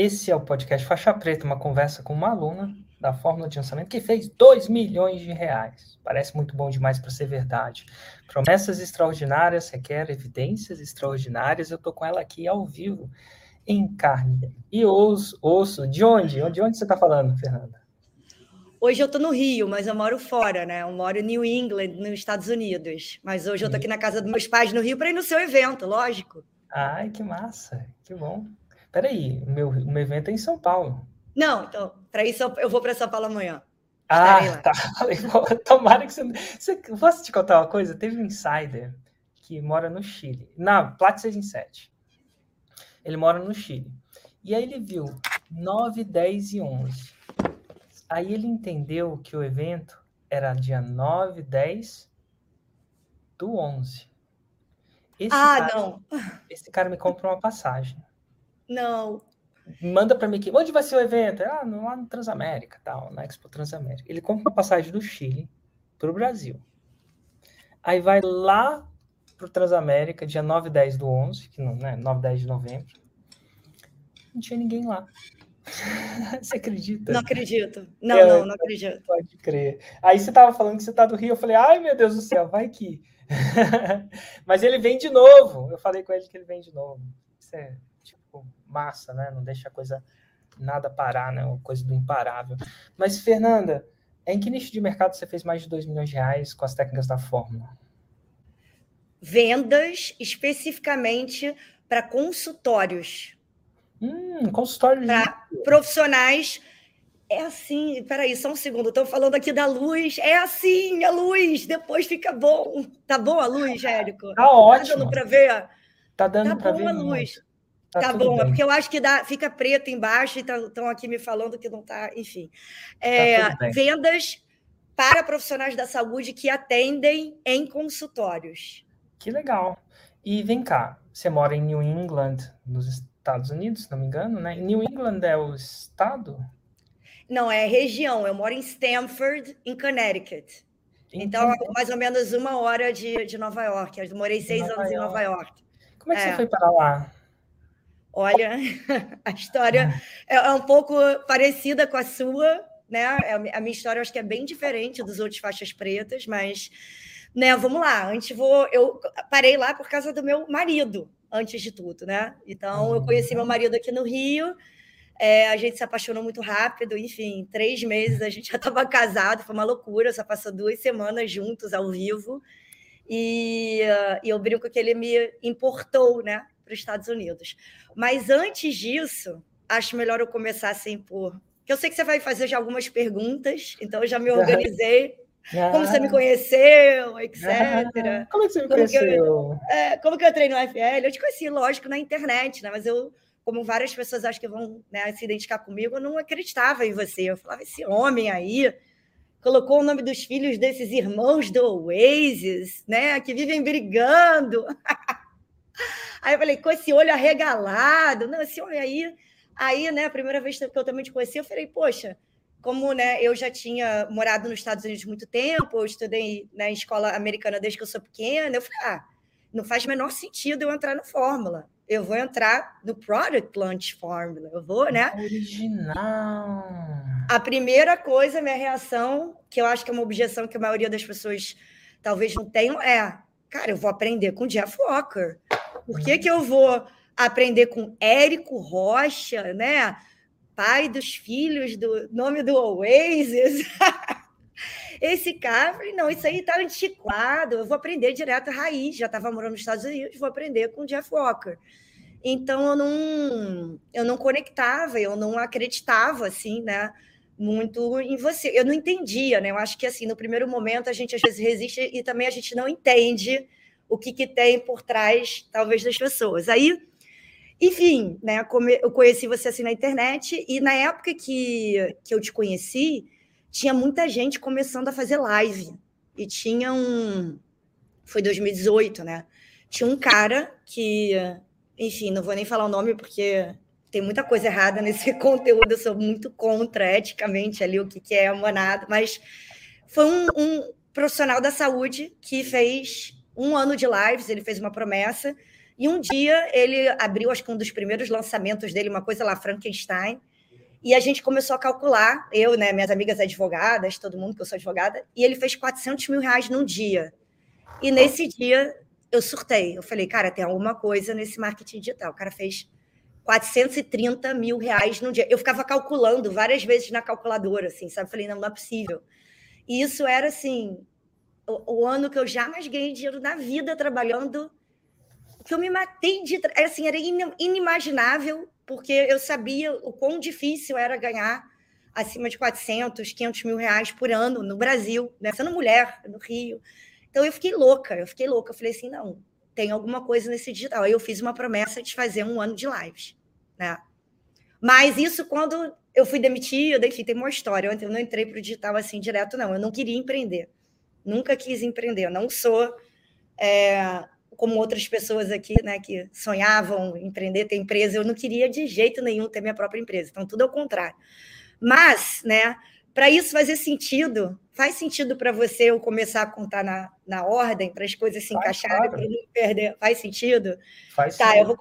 Esse é o podcast Faixa Preta, uma conversa com uma aluna da Fórmula de Lançamento que fez 2 milhões de reais. Parece muito bom demais para ser verdade. Promessas extraordinárias requer evidências extraordinárias. Eu estou com ela aqui ao vivo, em carne e osso. osso. De onde? De onde você está falando, Fernanda? Hoje eu estou no Rio, mas eu moro fora, né? Eu moro em New England, nos Estados Unidos. Mas hoje eu estou aqui na casa dos meus pais no Rio para ir no seu evento, lógico. Ai, que massa, que bom. Peraí, o meu, o meu evento é em São Paulo. Não, então, para isso eu vou para São Paulo amanhã. Ah, tá. Tomara que você. você. Posso te contar uma coisa? Teve um insider que mora no Chile, na Plat 6 em 7. Ele mora no Chile. E aí ele viu 9, 10 e 11. Aí ele entendeu que o evento era dia 9, 10 do 11. Esse ah, cara, não. Esse cara me compra uma passagem. Não. Manda para mim aqui, onde vai ser o evento? Ah, lá no Transamérica, tal, na Expo Transamérica. Ele compra uma passagem do Chile para o Brasil. Aí vai lá para o Transamérica, dia 9 e 10 do 11, que não, né, 9 e 10 de novembro. Não tinha ninguém lá. você acredita? Não acredito. Não, é, não, não acredito. Pode crer. Aí você estava falando que você está do Rio, eu falei, ai meu Deus do céu, vai que. Mas ele vem de novo. Eu falei com ele que ele vem de novo. Isso é massa, né? Não deixa a coisa nada parar, né? Uma coisa do imparável. Mas, Fernanda, em que nicho de mercado você fez mais de 2 milhões de reais com as técnicas da fórmula? Vendas especificamente para consultórios. Hum, consultórios. Para profissionais é assim, peraí, só um segundo, estou falando aqui da luz. É assim, a luz, depois fica bom. Tá bom a luz, Érico? Tá ótimo. Tá dando para ver? Tá dando tá para ver. a luz. Tá, tá bom, é bem. é porque eu acho que dá, fica preto embaixo e estão tá, aqui me falando que não está, enfim. É, tá vendas para profissionais da saúde que atendem em consultórios. Que legal. E vem cá, você mora em New England, nos Estados Unidos, se não me engano, né? New England é o estado? Não, é região. Eu moro em Stamford, em Connecticut. Então, mais ou menos uma hora de, de Nova York. Eu morei seis Nova anos York. em Nova York. Como é que é. você foi para lá? Olha, a história é, é um pouco parecida com a sua, né? É, a minha história acho que é bem diferente dos outros faixas pretas, mas, né? Vamos lá. Antes vou, eu parei lá por causa do meu marido, antes de tudo, né? Então eu conheci meu marido aqui no Rio. É, a gente se apaixonou muito rápido, enfim, três meses a gente já estava casado, foi uma loucura, só passou duas semanas juntos ao vivo. E, e eu brinco que ele me importou, né, para os Estados Unidos. Mas antes disso, acho melhor eu começar assim por. Que eu sei que você vai fazer já algumas perguntas, então eu já me organizei. Ah. Como você me conheceu, etc. Ah. Como é que você me como conheceu? Que eu, é, como que eu entrei no FL? Eu te conheci, lógico, na internet, né? Mas eu, como várias pessoas acho que vão né, se identificar comigo, eu não acreditava em você. Eu falava, esse homem aí colocou o nome dos filhos desses irmãos do Oasis, né? Que vivem brigando. Aí eu falei, com esse olho arregalado, não, esse homem aí. Aí, né, a primeira vez que eu também te conheci, eu falei, poxa, como né, eu já tinha morado nos Estados Unidos muito tempo, eu estudei né, em escola americana desde que eu sou pequena, eu falei, ah, não faz o menor sentido eu entrar no Fórmula. Eu vou entrar no Product Launch Fórmula. Eu vou, né? Original. A primeira coisa, minha reação, que eu acho que é uma objeção que a maioria das pessoas talvez não tenham, é: cara, eu vou aprender com Jeff Walker. Por que, que eu vou aprender com Érico Rocha, né? Pai dos filhos do nome do Oasis? Esse cara, falei, não, isso aí tá antiquado, eu vou aprender direto a raiz, já estava morando nos Estados Unidos, vou aprender com Jeff Walker. Então eu não, eu não conectava, eu não acreditava assim, né? Muito em você. Eu não entendia, né? Eu acho que assim, no primeiro momento a gente às vezes resiste e também a gente não entende o que, que tem por trás, talvez, das pessoas. Aí, enfim, né, eu conheci você assim na internet, e na época que, que eu te conheci, tinha muita gente começando a fazer live. E tinha um. Foi 2018, né? Tinha um cara que. Enfim, não vou nem falar o nome porque tem muita coisa errada nesse conteúdo, eu sou muito contra eticamente ali o que, que é manada, mas foi um, um profissional da saúde que fez um ano de lives, ele fez uma promessa E um dia ele abriu, acho que um dos primeiros lançamentos dele, uma coisa lá, Frankenstein, e a gente começou a calcular, eu, né, minhas amigas advogadas, todo mundo que eu sou advogada, e ele fez 400 mil reais num dia. E nesse dia eu surtei. Eu falei, cara, tem alguma coisa nesse marketing digital. O cara fez 430 mil reais num dia. Eu ficava calculando várias vezes na calculadora, assim, sabe? Falei, não, não é possível. E isso era, assim, o, o ano que eu jamais ganhei dinheiro na vida trabalhando, que eu me matei de... Assim, era inimaginável porque eu sabia o quão difícil era ganhar acima de 400, 500 mil reais por ano no Brasil, né? sendo mulher no Rio. Então eu fiquei louca, eu fiquei louca. Eu falei assim: não, tem alguma coisa nesse digital. Aí eu fiz uma promessa de fazer um ano de lives. Né? Mas isso quando eu fui demitida, enfim, tem uma história. Eu não entrei para o digital assim direto, não. Eu não queria empreender. Nunca quis empreender. Eu não sou. É, como outras pessoas aqui, né, que sonhavam empreender, ter empresa, eu não queria de jeito nenhum ter minha própria empresa. Então, tudo ao contrário. Mas, né, para isso fazer sentido, faz sentido para você eu começar a contar na, na ordem, para as coisas se encaixarem, para não perder. Faz sentido? Faz tá, eu vou,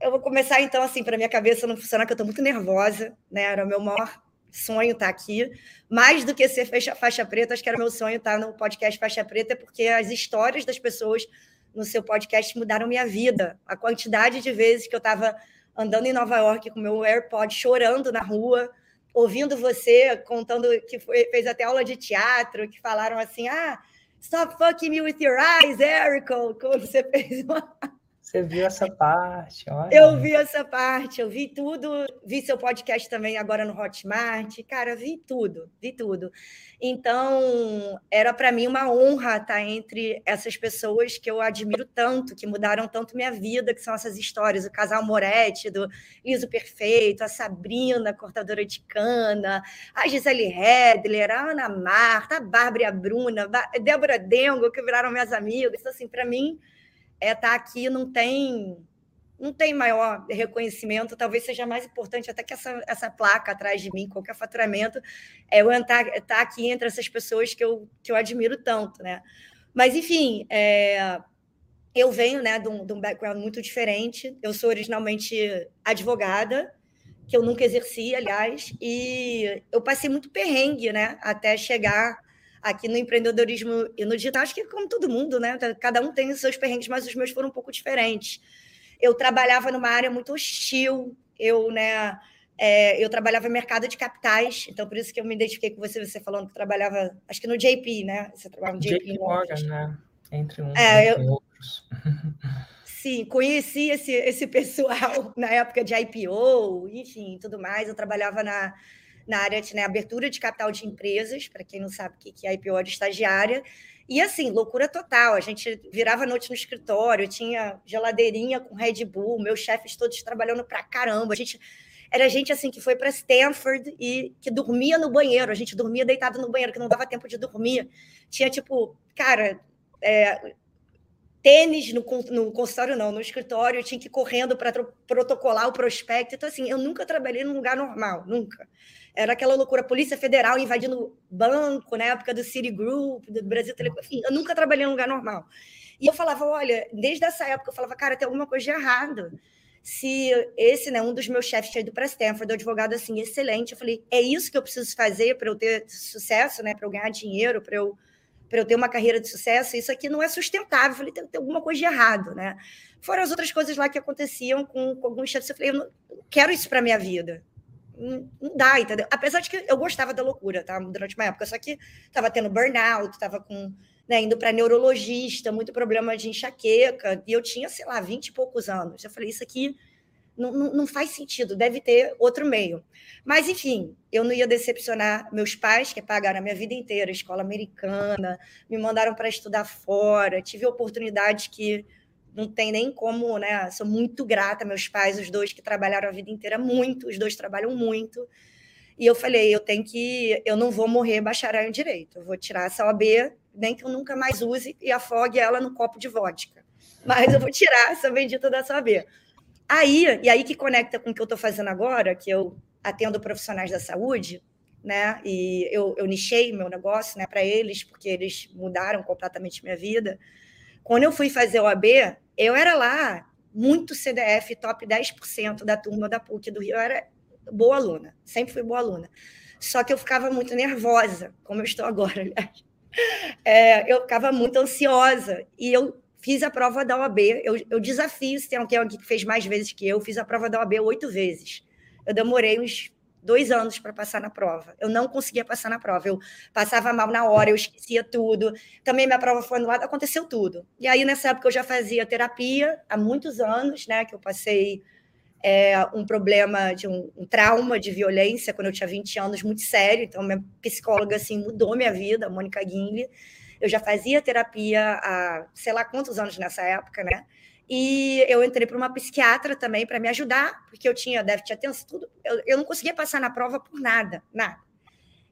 eu vou começar então, assim, para minha cabeça não funcionar, que eu estou muito nervosa, né? Era o meu maior sonho estar tá aqui. Mais do que ser faixa, faixa preta, acho que era meu sonho estar tá no podcast Faixa Preta, porque as histórias das pessoas no seu podcast mudaram minha vida. A quantidade de vezes que eu estava andando em Nova York com meu AirPod chorando na rua, ouvindo você contando que foi, fez até aula de teatro, que falaram assim: ah, stop fucking me with your eyes, Erico, quando você fez uma você viu essa parte? Olha. Eu vi essa parte, eu vi tudo, vi seu podcast também agora no Hotmart, cara, vi tudo, vi tudo. Então, era para mim uma honra estar entre essas pessoas que eu admiro tanto, que mudaram tanto minha vida, que são essas histórias, o casal Moretti, do Liso Perfeito, a Sabrina, cortadora de cana, a Gisele Hedler, a Ana Marta, a Bárbara a Bruna, a Débora Dengo, que viraram minhas amigas. Então, assim, para mim é estar tá aqui não tem não tem maior reconhecimento, talvez seja mais importante até que essa, essa placa atrás de mim, qualquer faturamento, é eu estar, estar aqui entre essas pessoas que eu, que eu admiro tanto, né? Mas, enfim, é, eu venho né, de um, de um background muito diferente. Eu sou originalmente advogada, que eu nunca exerci, aliás, e eu passei muito perrengue, né, até chegar aqui no empreendedorismo e no digital, acho que como todo mundo, né? Cada um tem os seus perrengues, mas os meus foram um pouco diferentes. Eu trabalhava numa área muito hostil, eu, né? É, eu trabalhava no mercado de capitais, então por isso que eu me identifiquei com você, você falando que trabalhava, acho que no JP, né? Você trabalhava no JP, JP Morgan, né? Entre uns é, entre eu... outros. Sim, conheci esse, esse pessoal na época de IPO, enfim, tudo mais. Eu trabalhava na, na área de né, abertura de capital de empresas, para quem não sabe o que é IPO de estagiária. E assim, loucura total. A gente virava noite no escritório, tinha geladeirinha com Red Bull, meus chefes todos trabalhando para caramba. A gente era gente assim que foi para Stanford e que dormia no banheiro. A gente dormia deitado no banheiro, que não dava tempo de dormir. Tinha tipo, cara, é, tênis no, no consultório, não, no escritório, tinha que ir correndo para protocolar o prospecto. Então, assim, eu nunca trabalhei num lugar normal, nunca. Era aquela loucura, Polícia Federal invadindo banco, na época do Citigroup, do Brasil Telecom, enfim, eu nunca trabalhei num lugar normal. E eu falava, olha, desde essa época, eu falava, cara, tem alguma coisa de errado. Se esse, né, um dos meus chefes tinha ido para Stanford, um advogado assim, excelente, eu falei, é isso que eu preciso fazer para eu ter sucesso, né, para eu ganhar dinheiro, para eu para eu ter uma carreira de sucesso, isso aqui não é sustentável. Eu falei, tem, tem, alguma coisa de errado, né? Foram as outras coisas lá que aconteciam com, com alguns chefes. Eu falei, eu não quero isso para minha vida. Não, não dá, entendeu? Apesar de que eu gostava da loucura, tá? Durante uma época, só que estava tendo burnout, estava com, né, indo para neurologista, muito problema de enxaqueca, e eu tinha, sei lá, 20 e poucos anos. Eu falei, isso aqui não, não, não, faz sentido, deve ter outro meio. Mas, enfim, eu não ia decepcionar meus pais, que pagaram a minha vida inteira, escola americana, me mandaram para estudar fora, tive oportunidades que não tem nem como, né? Sou muito grata, meus pais, os dois que trabalharam a vida inteira muito, os dois trabalham muito. E eu falei, eu tenho que, eu não vou morrer bacharel em direito, eu vou tirar essa OAB, nem que eu nunca mais use e afogue ela no copo de vodka. Mas eu vou tirar essa bendita dessa OAB. Aí, e aí que conecta com o que eu estou fazendo agora, que eu atendo profissionais da saúde, né? E eu, eu nichei meu negócio né, para eles, porque eles mudaram completamente minha vida. Quando eu fui fazer o AB, eu era lá muito CDF, top 10% da turma da PUC do Rio. Eu era boa aluna, sempre fui boa aluna. Só que eu ficava muito nervosa, como eu estou agora, aliás. É, eu ficava muito ansiosa e eu fiz a prova da OAB. Eu, eu desafio se tem alguém que fez mais vezes que eu, fiz a prova da OAB oito vezes. Eu demorei uns dois anos para passar na prova. Eu não conseguia passar na prova. Eu passava mal na hora, eu esquecia tudo. Também minha prova foi anulada, aconteceu tudo. E aí, nessa época, eu já fazia terapia há muitos anos, né? Que eu passei é, um problema de um, um, trauma de violência quando eu tinha 20 anos, muito sério. Então, minha psicóloga assim mudou minha vida, a Mônica Guinle. Eu já fazia terapia há sei lá quantos anos nessa época, né? E eu entrei para uma psiquiatra também para me ajudar, porque eu tinha déficit de atenção, tudo. Eu, eu não conseguia passar na prova por nada, nada.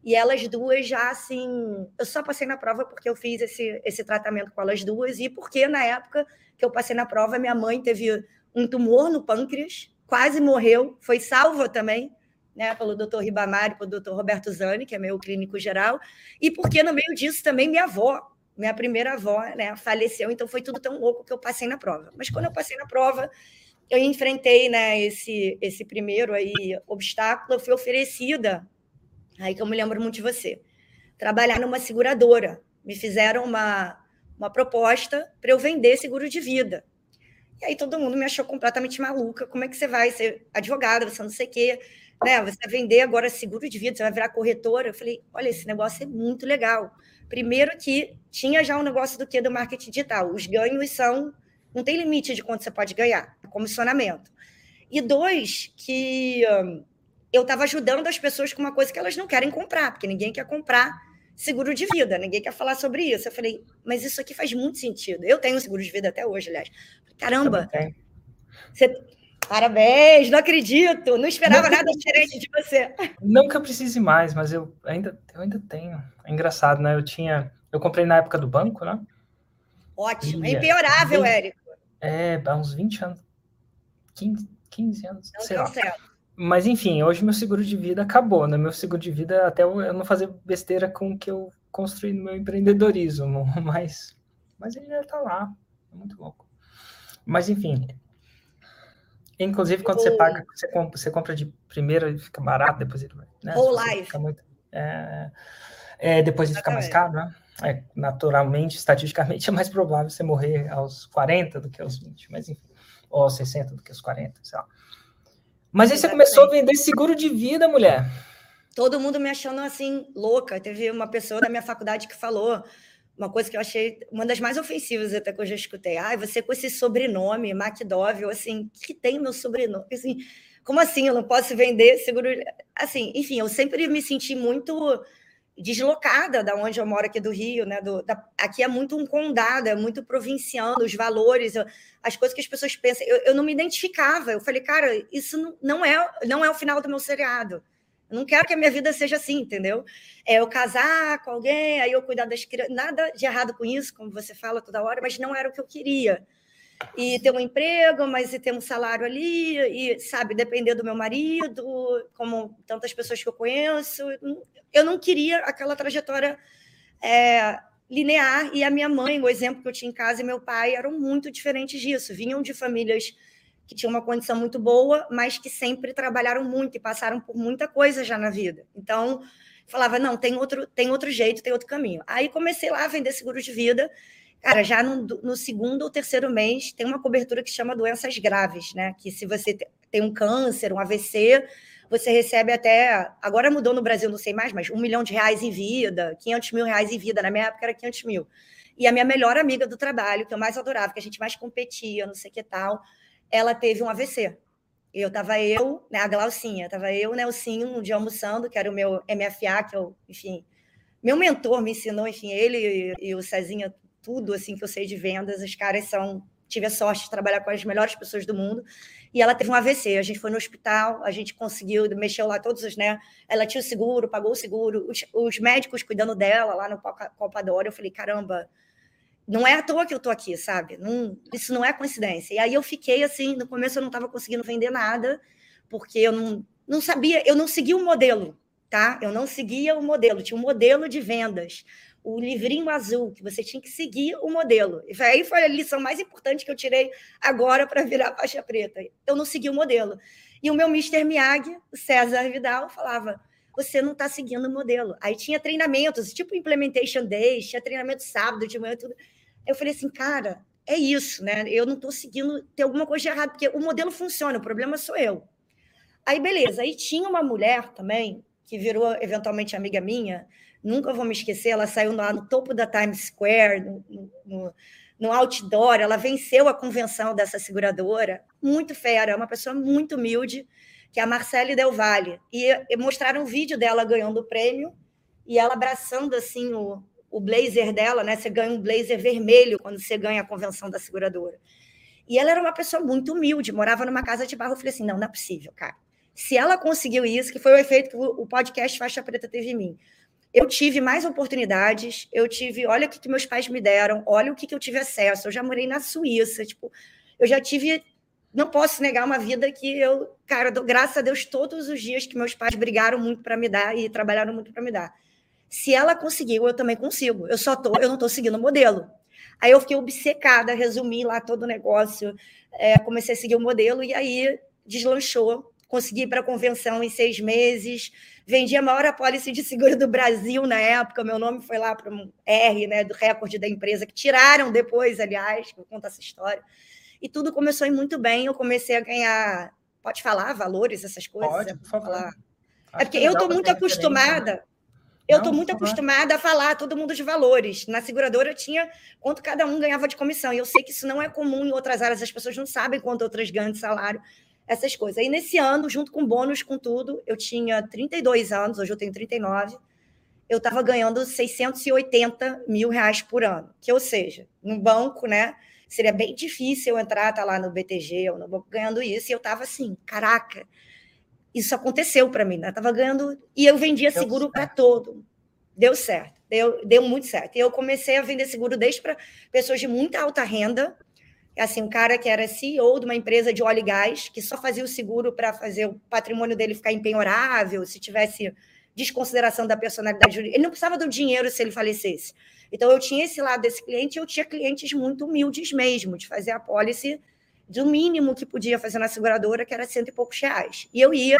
E elas duas já, assim, eu só passei na prova porque eu fiz esse, esse tratamento com elas duas e porque na época que eu passei na prova, minha mãe teve um tumor no pâncreas, quase morreu, foi salva também, né, pelo doutor Ribamar e pelo doutor Roberto Zani, que é meu clínico geral, e porque no meio disso também minha avó minha primeira avó né, faleceu, então foi tudo tão louco que eu passei na prova. Mas quando eu passei na prova, eu enfrentei né, esse, esse primeiro aí, obstáculo, eu fui oferecida, aí que eu me lembro muito de você, trabalhar numa seguradora. Me fizeram uma, uma proposta para eu vender seguro de vida. E aí todo mundo me achou completamente maluca. Como é que você vai ser advogada, você não sei o quê, né? Você vai vender agora seguro de vida, você vai virar corretora. Eu falei, olha, esse negócio é muito legal. Primeiro que tinha já um negócio do que do marketing digital. Os ganhos são não tem limite de quanto você pode ganhar, comissionamento. E dois, que um, eu estava ajudando as pessoas com uma coisa que elas não querem comprar, porque ninguém quer comprar seguro de vida, ninguém quer falar sobre isso. Eu falei, mas isso aqui faz muito sentido. Eu tenho seguro de vida até hoje, aliás. Caramba, você, Parabéns, não acredito, não esperava nada diferente de você. Não que eu precise mais, mas eu ainda, eu ainda tenho. É engraçado, né? Eu tinha, eu comprei na época do banco, né? Ótimo, é impiorável, Érico. É, há uns 20 anos, 15, 15 anos, não sei lá. Certo. Mas enfim, hoje meu seguro de vida acabou, né? Meu seguro de vida, até eu não fazer besteira com o que eu construí no meu empreendedorismo, mas, mas ele já tá lá, é muito louco. Mas enfim, Inclusive, quando Ou... você paga, você compra, você compra de primeira e fica barato, depois ele vai. Né? Ou live. Muito, é, é, depois ele fica mais caro, né? É, naturalmente, estatisticamente, é mais provável você morrer aos 40 do que aos 20, mas enfim, ou aos 60 do que aos 40, sei lá. Mas aí você começou a vender seguro de vida, mulher. Todo mundo me achando assim, louca. Teve uma pessoa da minha faculdade que falou: uma coisa que eu achei uma das mais ofensivas até que eu já escutei. Ah, você com esse sobrenome, MacDove, assim, que tem meu sobrenome? Assim, como assim? Eu não posso vender seguro? Assim, enfim, eu sempre me senti muito deslocada da onde eu moro aqui do Rio, né? Do, da, aqui é muito um condado, é muito provinciano, os valores, eu, as coisas que as pessoas pensam. Eu, eu não me identificava. Eu falei, cara, isso não, não é não é o final do meu seriado. Não quero que a minha vida seja assim, entendeu? É eu casar com alguém, aí eu cuidar das crianças. Nada de errado com isso, como você fala toda hora, mas não era o que eu queria. E ter um emprego, mas e ter um salário ali, e, sabe, depender do meu marido, como tantas pessoas que eu conheço. Eu não queria aquela trajetória é, linear. E a minha mãe, o exemplo que eu tinha em casa, e meu pai eram muito diferentes disso. Vinham de famílias que tinham uma condição muito boa, mas que sempre trabalharam muito e passaram por muita coisa já na vida. Então, falava, não, tem outro, tem outro jeito, tem outro caminho. Aí comecei lá a vender seguro de vida. Cara, já no, no segundo ou terceiro mês tem uma cobertura que chama doenças graves, né? Que se você tem um câncer, um AVC, você recebe até. Agora mudou no Brasil, não sei mais, mas um milhão de reais em vida, 500 mil reais em vida. Na minha época era 500 mil. E a minha melhor amiga do trabalho, que eu mais adorava, que a gente mais competia, não sei que tal, ela teve um AVC. Eu estava eu, né, a Glaucinha, estava eu, Nelsinho, um dia almoçando, que era o meu MFA, que eu, enfim, meu mentor me ensinou, enfim, ele e, e o Cezinha, tudo assim que eu sei de vendas, os caras são, tive a sorte de trabalhar com as melhores pessoas do mundo, e ela teve um AVC, a gente foi no hospital, a gente conseguiu, mexeu lá todos os, né, ela tinha o seguro, pagou o seguro, os, os médicos cuidando dela lá no Palpador, eu falei, caramba, não é à toa que eu tô aqui, sabe? Não, isso não é coincidência. E aí eu fiquei assim, no começo eu não estava conseguindo vender nada, porque eu não, não sabia, eu não seguia o modelo, tá? Eu não seguia o modelo, tinha um modelo de vendas o livrinho azul, que você tinha que seguir o modelo. E aí foi a lição mais importante que eu tirei agora para virar faixa preta. Eu não segui o modelo. E o meu Mr. Miyagi, o César Vidal, falava: você não está seguindo o modelo. Aí tinha treinamentos, tipo Implementation Days, tinha treinamento sábado de manhã, tudo. Eu falei assim, cara, é isso, né? Eu não estou seguindo, tem alguma coisa de errado, porque o modelo funciona, o problema sou eu. Aí, beleza. Aí tinha uma mulher também, que virou eventualmente amiga minha, nunca vou me esquecer, ela saiu lá no topo da Times Square, no, no, no outdoor, ela venceu a convenção dessa seguradora, muito fera, é uma pessoa muito humilde, que é a Marcele Del Valle. E, e mostraram um vídeo dela ganhando o prêmio, e ela abraçando assim o, o blazer dela, né? Você ganha um blazer vermelho quando você ganha a convenção da seguradora. E ela era uma pessoa muito humilde, morava numa casa de barro. Eu falei assim: não, não é possível, cara. Se ela conseguiu isso, que foi o efeito que o podcast Faixa Preta teve em mim. Eu tive mais oportunidades, eu tive, olha o que, que meus pais me deram, olha o que, que eu tive acesso. Eu já morei na Suíça, tipo, eu já tive, não posso negar uma vida que eu, cara, dou graças a Deus todos os dias que meus pais brigaram muito para me dar e trabalharam muito para me dar. Se ela conseguiu, eu também consigo. Eu só tô, eu não estou seguindo o modelo. Aí eu fiquei obcecada, resumi lá todo o negócio, é, comecei a seguir o modelo e aí deslanchou. Consegui ir para a convenção em seis meses, vendi a maior apólice de seguro do Brasil na época. Meu nome foi lá para um R, né, do recorde da empresa, que tiraram depois, aliás, vou contar essa história. E tudo começou muito bem. Eu comecei a ganhar, pode falar valores, essas coisas? Pode, por favor. É porque eu estou muito acostumada. Eu estou muito acostumada a falar todo mundo de valores. Na seguradora tinha quanto cada um ganhava de comissão. E eu sei que isso não é comum em outras áreas, as pessoas não sabem quanto outras ganham de salário, essas coisas. Aí nesse ano, junto com bônus, com tudo, eu tinha 32 anos, hoje eu tenho 39, eu estava ganhando 680 mil reais por ano. Que, ou seja, no banco, né? Seria bem difícil eu entrar, tá lá no BTG ou no banco ganhando isso. E eu estava assim, caraca, isso aconteceu para mim, né? Estava ganhando e eu vendia deu seguro para todo. Deu certo, deu, deu muito certo. E eu comecei a vender seguro desde para pessoas de muita alta renda, assim, um cara que era CEO de uma empresa de óleo e gás, que só fazia o seguro para fazer o patrimônio dele ficar impenhorável, se tivesse desconsideração da personalidade jurídica. Ele não precisava do dinheiro se ele falecesse. Então, eu tinha esse lado desse cliente, eu tinha clientes muito humildes mesmo, de fazer a pólice do mínimo que podia fazer na seguradora, que era cento e poucos reais. E eu ia,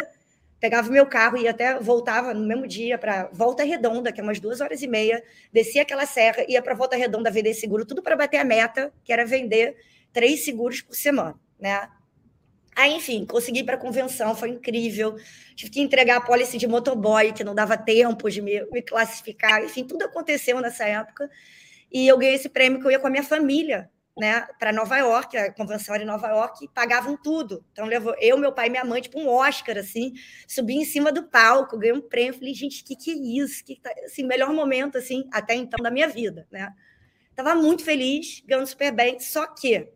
pegava o meu carro e até voltava no mesmo dia para Volta Redonda, que é umas duas horas e meia, descia aquela serra, ia para Volta Redonda vender seguro, tudo para bater a meta, que era vender três seguros por semana, né? Aí, enfim, consegui ir para a convenção, foi incrível. Tive que entregar a pólice de motoboy, que não dava tempo de me, me classificar. Enfim, tudo aconteceu nessa época. E eu ganhei esse prêmio que eu ia com a minha família né, para Nova York, a convenção era em Nova York, e pagavam tudo. Então, levou eu, meu pai e minha mãe, tipo um Oscar, assim, subi em cima do palco, ganhei um prêmio. Falei, gente, que, que é isso? Que tá... assim, melhor momento, assim, até então da minha vida, né? Tava muito feliz, ganhando super bem, só que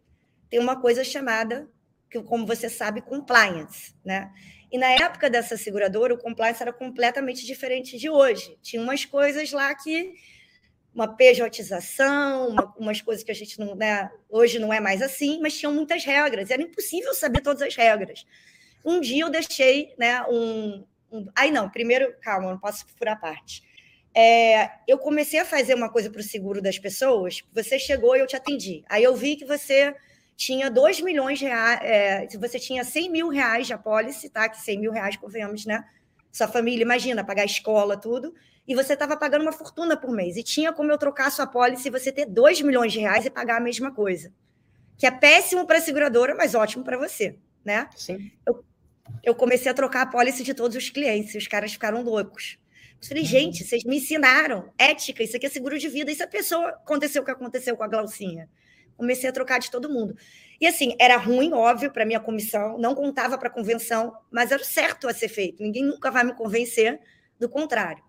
tem uma coisa chamada, que, como você sabe, compliance, né? E na época dessa seguradora, o compliance era completamente diferente de hoje. Tinha umas coisas lá que uma pejotização, uma, umas coisas que a gente não, né, hoje não é mais assim, mas tinham muitas regras, era impossível saber todas as regras. Um dia eu deixei, né, um, um aí não, primeiro, calma, não posso furar parte. É, eu comecei a fazer uma coisa para o seguro das pessoas, você chegou e eu te atendi. Aí eu vi que você tinha 2 milhões de reais, é, você tinha 100 mil reais de apólice, tá? Que 100 mil reais, convenhamos, né? Sua família, imagina, pagar escola, tudo e você estava pagando uma fortuna por mês. E tinha como eu trocar a sua pólice e você ter 2 milhões de reais e pagar a mesma coisa. Que é péssimo para a seguradora, mas ótimo para você, né? Sim. Eu, eu comecei a trocar a pólice de todos os clientes e os caras ficaram loucos. Eu falei, uhum. gente, vocês me ensinaram ética, isso aqui é seguro de vida. E se a pessoa aconteceu o que aconteceu com a Glaucinha? Comecei a trocar de todo mundo. E assim, era ruim, óbvio, para minha comissão, não contava para a convenção, mas era certo a ser feito. Ninguém nunca vai me convencer do contrário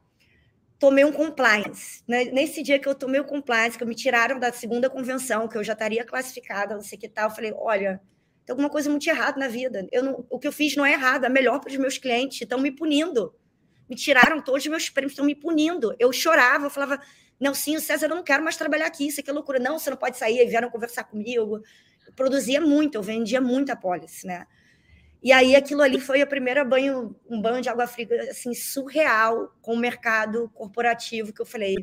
tomei um compliance. Né? Nesse dia que eu tomei o compliance, que me tiraram da segunda convenção, que eu já estaria classificada, não sei que tal, eu falei, olha, tem alguma coisa muito errada na vida. Eu não, o que eu fiz não é errado, é melhor para os meus clientes, estão me punindo. Me tiraram todos os meus prêmios, estão me punindo. Eu chorava, eu falava, não, sim, César, eu não quero mais trabalhar aqui, isso aqui é loucura. Não, você não pode sair, vieram conversar comigo. Eu produzia muito, eu vendia muita pólice, né? E aí aquilo ali foi a primeira banho, um banho de água fria assim surreal com o mercado corporativo que eu falei,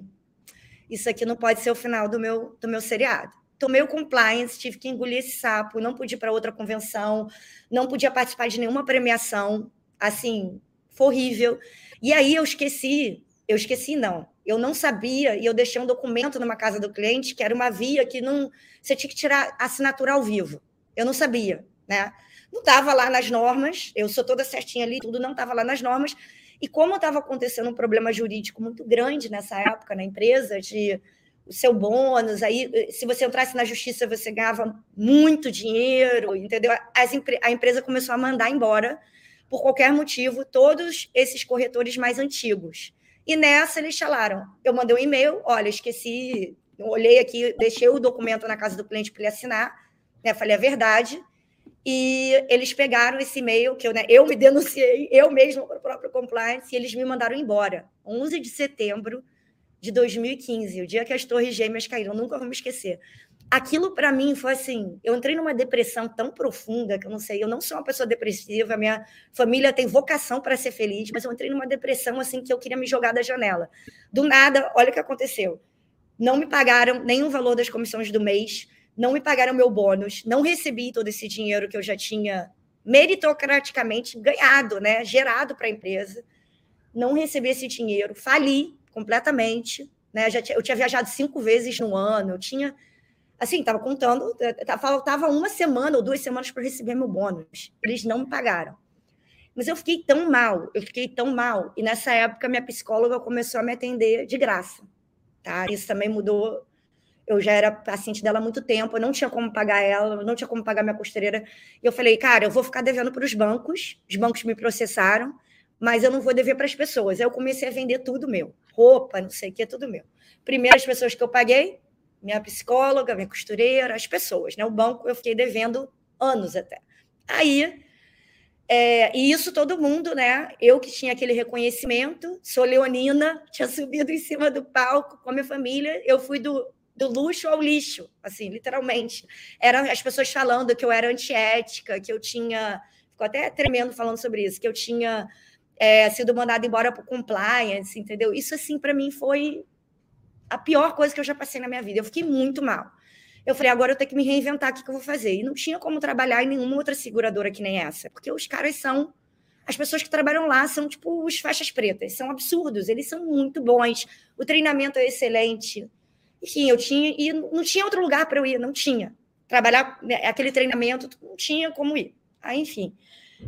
isso aqui não pode ser o final do meu, do meu seriado. Tomei o compliance, tive que engolir esse sapo, não pude ir para outra convenção, não podia participar de nenhuma premiação, assim, foi horrível. E aí eu esqueci, eu esqueci não, eu não sabia e eu deixei um documento numa casa do cliente que era uma via que não você tinha que tirar assinatura ao vivo. Eu não sabia, né? Não estava lá nas normas, eu sou toda certinha ali, tudo não estava lá nas normas. E como estava acontecendo um problema jurídico muito grande nessa época na empresa, de o seu bônus, aí se você entrasse na justiça você ganhava muito dinheiro, entendeu? As, a empresa começou a mandar embora, por qualquer motivo, todos esses corretores mais antigos. E nessa eles falaram, eu mandei um e-mail, olha, esqueci, olhei aqui, deixei o documento na casa do cliente para ele assinar, né? Falei a verdade. E eles pegaram esse e-mail que eu, né, eu me denunciei, eu mesmo para o próprio compliance, e eles me mandaram embora. 11 de setembro de 2015, o dia que as torres gêmeas caíram, nunca vou me esquecer. Aquilo para mim foi assim, eu entrei numa depressão tão profunda que eu não sei, eu não sou uma pessoa depressiva, minha família tem vocação para ser feliz, mas eu entrei numa depressão assim que eu queria me jogar da janela. Do nada, olha o que aconteceu. Não me pagaram nenhum valor das comissões do mês, não me pagaram meu bônus, não recebi todo esse dinheiro que eu já tinha meritocraticamente ganhado, né, gerado para a empresa. Não recebi esse dinheiro, fali completamente, né? Já eu tinha viajado cinco vezes no ano, eu tinha assim, estava contando, faltava uma semana ou duas semanas para receber meu bônus. Eles não me pagaram. Mas eu fiquei tão mal, eu fiquei tão mal. E nessa época, minha psicóloga começou a me atender de graça. Tá? Isso também mudou eu já era paciente dela há muito tempo, eu não tinha como pagar ela, não tinha como pagar minha costureira. E eu falei, cara, eu vou ficar devendo para os bancos, os bancos me processaram, mas eu não vou dever para as pessoas. Aí eu comecei a vender tudo meu, roupa, não sei o que, tudo meu. Primeiras pessoas que eu paguei, minha psicóloga, minha costureira, as pessoas, né? O banco eu fiquei devendo anos até. Aí, é, e isso todo mundo, né? Eu que tinha aquele reconhecimento, sou leonina, tinha subido em cima do palco com a minha família, eu fui do do luxo ao lixo, assim, literalmente. Eram as pessoas falando que eu era antiética, que eu tinha. Ficou até tremendo falando sobre isso, que eu tinha é, sido mandada embora por compliance, entendeu? Isso, assim, para mim foi a pior coisa que eu já passei na minha vida. Eu fiquei muito mal. Eu falei, agora eu tenho que me reinventar, o que, que eu vou fazer? E não tinha como trabalhar em nenhuma outra seguradora que nem essa, porque os caras são. As pessoas que trabalham lá são tipo os faixas pretas, são absurdos, eles são muito bons, o treinamento é excelente, enfim, eu tinha, e não tinha outro lugar para eu ir, não tinha. Trabalhar né, aquele treinamento, não tinha como ir. Aí, enfim,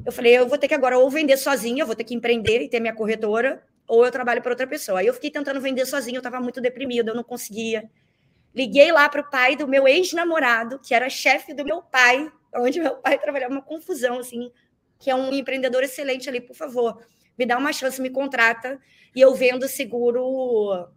eu falei, eu vou ter que agora ou vender sozinha, eu vou ter que empreender e ter minha corretora, ou eu trabalho para outra pessoa. Aí eu fiquei tentando vender sozinha, eu estava muito deprimida, eu não conseguia. Liguei lá para o pai do meu ex-namorado, que era chefe do meu pai, onde meu pai trabalhava, uma confusão, assim, que é um empreendedor excelente ali, por favor, me dá uma chance, me contrata, e eu vendo seguro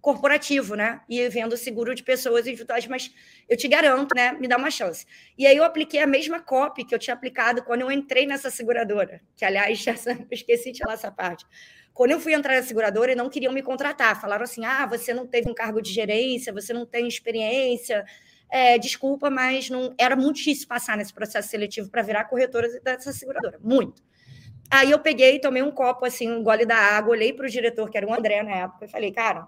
corporativo, né? E vendo seguro de pessoas individuais, mas eu te garanto, né? Me dá uma chance. E aí eu apliquei a mesma copy que eu tinha aplicado quando eu entrei nessa seguradora, que aliás, já esqueci de falar essa parte. Quando eu fui entrar na seguradora, não queriam me contratar. Falaram assim: ah, você não teve um cargo de gerência, você não tem experiência. É, desculpa, mas não era muito difícil passar nesse processo seletivo para virar corretora dessa seguradora. Muito. Aí eu peguei, tomei um copo, assim, um gole da água, olhei para o diretor, que era o André na época, e falei, cara,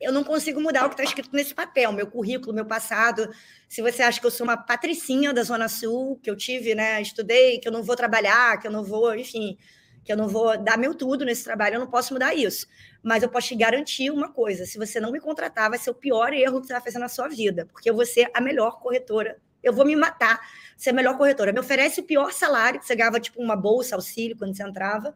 eu não consigo mudar o que está escrito nesse papel, meu currículo, meu passado. Se você acha que eu sou uma patricinha da Zona Sul, que eu tive, né, estudei, que eu não vou trabalhar, que eu não vou, enfim, que eu não vou dar meu tudo nesse trabalho, eu não posso mudar isso. Mas eu posso te garantir uma coisa: se você não me contratar, vai ser o pior erro que você vai fazer na sua vida, porque eu vou ser a melhor corretora. Eu vou me matar ser a melhor corretora. Me oferece o pior salário, que você ganhava tipo uma bolsa, auxílio quando você entrava.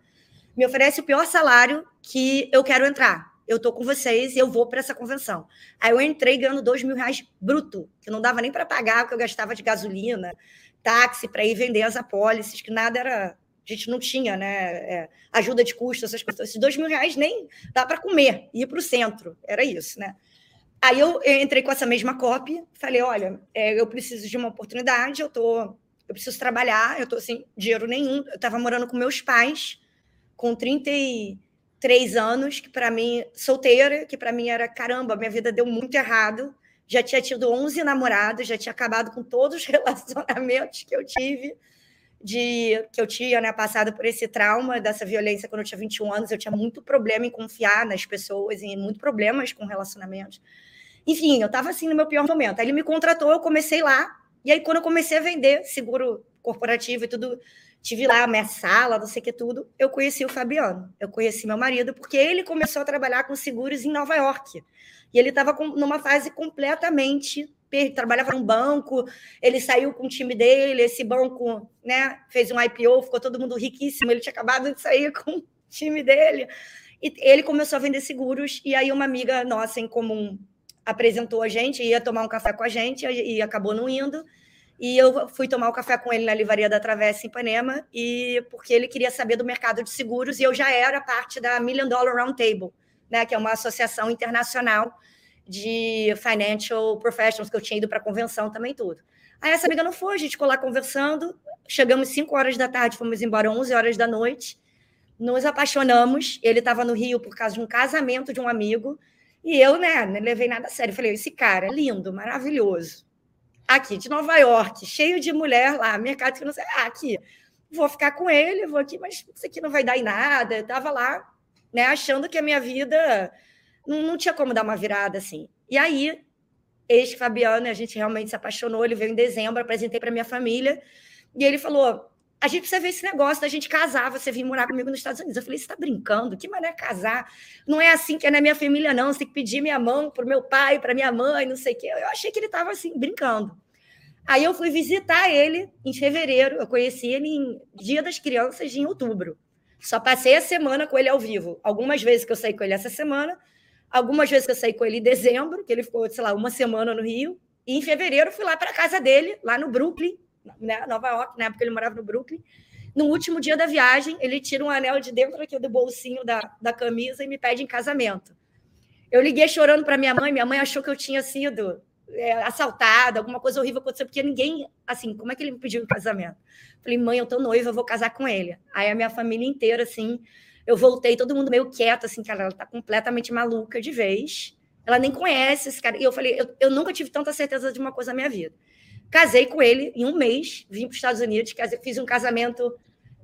Me oferece o pior salário que eu quero entrar eu tô com vocês e eu vou para essa convenção. Aí eu entrei ganhando dois mil reais bruto, que não dava nem para pagar o que eu gastava de gasolina, táxi para ir vender as apólices, que nada era. A gente não tinha, né? É, ajuda de custo, essas coisas. Esses dois mil reais nem dá para comer, ir para o centro. Era isso, né? Aí eu, entrei com essa mesma cópia, falei: olha, é, eu preciso de uma oportunidade, eu tô, eu preciso trabalhar, eu tô sem dinheiro nenhum. Eu estava morando com meus pais, com 30 e três anos, que para mim, solteira, que para mim era caramba, minha vida deu muito errado. Já tinha tido 11 namorados, já tinha acabado com todos os relacionamentos que eu tive. De que eu tinha né, passado por esse trauma dessa violência quando eu tinha 21 anos. Eu tinha muito problema em confiar nas pessoas e muito problemas com relacionamentos. Enfim, eu estava assim no meu pior momento. Aí ele me contratou, eu comecei lá. E aí, quando eu comecei a vender seguro corporativo e tudo, tive lá a minha sala, não sei o que tudo, eu conheci o Fabiano. Eu conheci meu marido, porque ele começou a trabalhar com seguros em Nova York. E ele estava numa fase completamente trabalhava num banco, ele saiu com o time dele, esse banco né, fez um IPO, ficou todo mundo riquíssimo, ele tinha acabado de sair com o time dele. E ele começou a vender seguros, e aí uma amiga nossa em comum apresentou a gente, ia tomar um café com a gente, e acabou não indo. E eu fui tomar o um café com ele na livraria da Travessa em Ipanema, e porque ele queria saber do mercado de seguros, e eu já era parte da Million Dollar Roundtable, né, que é uma associação internacional de financial professionals, que eu tinha ido para a convenção também, tudo. Aí essa amiga não foi, a gente ficou lá conversando, chegamos 5 horas da tarde, fomos embora 11 horas da noite, nos apaixonamos, ele estava no Rio por causa de um casamento de um amigo, e eu, né, não levei nada a sério, falei, esse cara é lindo, maravilhoso, aqui de Nova York, cheio de mulher lá, mercado que não sei, ah, aqui, vou ficar com ele, vou aqui, mas isso aqui não vai dar em nada, eu estava lá, né, achando que a minha vida não, não tinha como dar uma virada assim. E aí, ex-Fabiano, a gente realmente se apaixonou. Ele veio em dezembro, apresentei para minha família. E ele falou: a gente precisa ver esse negócio da gente casar, você vir morar comigo nos Estados Unidos. Eu falei, você está brincando? Que maneira casar? Não é assim que é na minha família, não. Você tem que pedir minha mão para o meu pai, para minha mãe, não sei o quê. Eu achei que ele estava assim, brincando. Aí eu fui visitar ele em fevereiro. Eu conheci ele em Dia das Crianças, em outubro. Só passei a semana com ele ao vivo. Algumas vezes que eu saí com ele essa semana, Algumas vezes que eu saí com ele em dezembro, que ele ficou, sei lá, uma semana no Rio. E em fevereiro fui lá para casa dele, lá no Brooklyn, né, Nova York, na época ele morava no Brooklyn. No último dia da viagem, ele tira um anel de dentro aqui do bolsinho da, da camisa e me pede em casamento. Eu liguei chorando para minha mãe, minha mãe achou que eu tinha sido é, assaltada, alguma coisa horrível aconteceu, porque ninguém, assim, como é que ele me pediu em casamento? Falei, mãe, eu tô noiva, eu vou casar com ele. Aí a minha família inteira, assim, eu voltei, todo mundo meio quieto, assim, cara, ela tá completamente maluca de vez. Ela nem conhece esse cara. E eu falei, eu, eu nunca tive tanta certeza de uma coisa na minha vida. Casei com ele em um mês, vim para os Estados Unidos, casei, fiz um casamento,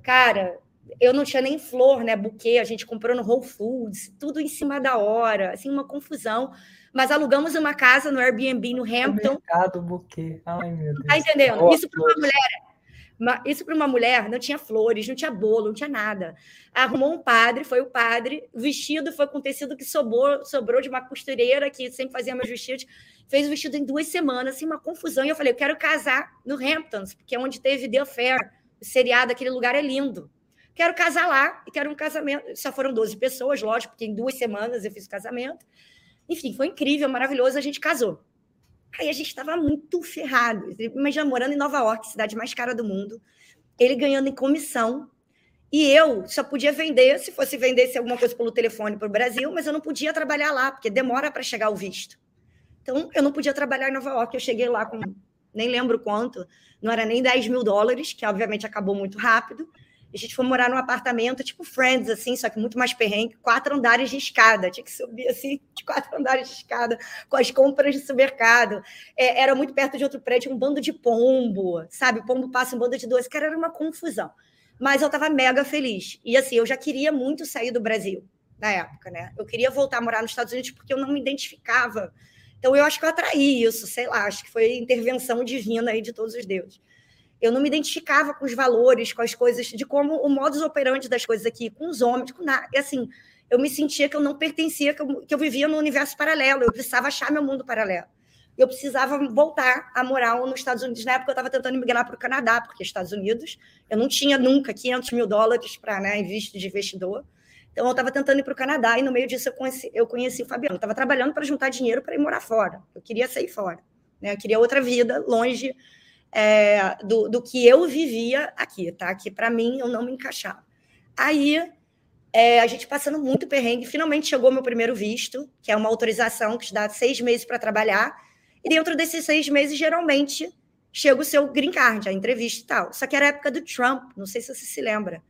cara, eu não tinha nem flor, né, buquê, a gente comprou no Whole Foods, tudo em cima da hora, assim, uma confusão. Mas alugamos uma casa no Airbnb no Hampton. Mercado, buquê. Ai, meu Deus. Tá entendendo? Isso para uma mulher isso para uma mulher não tinha flores, não tinha bolo, não tinha nada. Arrumou um padre, foi o padre, o vestido foi com tecido que sobrou, sobrou de uma costureira que sempre fazia meus vestidos. Fez o vestido em duas semanas, assim, uma confusão. E eu falei, eu quero casar no Hamptons, porque é onde teve The Affair, o seriado, aquele lugar é lindo. Quero casar lá e quero um casamento. Só foram 12 pessoas, lógico, porque em duas semanas eu fiz o casamento. Enfim, foi incrível, maravilhoso, a gente casou. Aí a gente estava muito ferrado. Imagina morando em Nova York, cidade mais cara do mundo, ele ganhando em comissão. E eu só podia vender se fosse vender alguma coisa pelo telefone para o Brasil, mas eu não podia trabalhar lá, porque demora para chegar o visto. Então, eu não podia trabalhar em Nova York. Eu cheguei lá com nem lembro quanto, não era nem 10 mil dólares, que obviamente acabou muito rápido. A gente foi morar num apartamento tipo Friends, assim, só que muito mais perrengue, quatro andares de escada. Tinha que subir assim, de quatro andares de escada, com as compras de supermercado. É, era muito perto de outro prédio, um bando de pombo, sabe? O pombo passa um bando de doce. Cara, era uma confusão. Mas eu estava mega feliz. E assim, eu já queria muito sair do Brasil na época, né? Eu queria voltar a morar nos Estados Unidos porque eu não me identificava. Então eu acho que eu atraí isso, sei lá, acho que foi intervenção divina aí de todos os deuses eu não me identificava com os valores, com as coisas, de como o modus operandi das coisas aqui, com os homens, com nada. E assim, eu me sentia que eu não pertencia, que eu, que eu vivia no universo paralelo, eu precisava achar meu mundo paralelo. Eu precisava voltar a morar nos Estados Unidos. Na época, eu estava tentando migrar para o Canadá, porque Estados Unidos, eu não tinha nunca 500 mil dólares para né, visto de investidor. Então, eu estava tentando ir para o Canadá e, no meio disso, eu conheci, eu conheci o Fabiano. Eu estava trabalhando para juntar dinheiro para ir morar fora. Eu queria sair fora. Né? Eu queria outra vida, longe é, do, do que eu vivia aqui, tá? Que para mim eu não me encaixava. Aí é, a gente passando muito perrengue, finalmente chegou meu primeiro visto, que é uma autorização que te dá seis meses para trabalhar, e dentro desses seis meses, geralmente, chega o seu green card, a entrevista e tal. Só que era a época do Trump, não sei se você se lembra,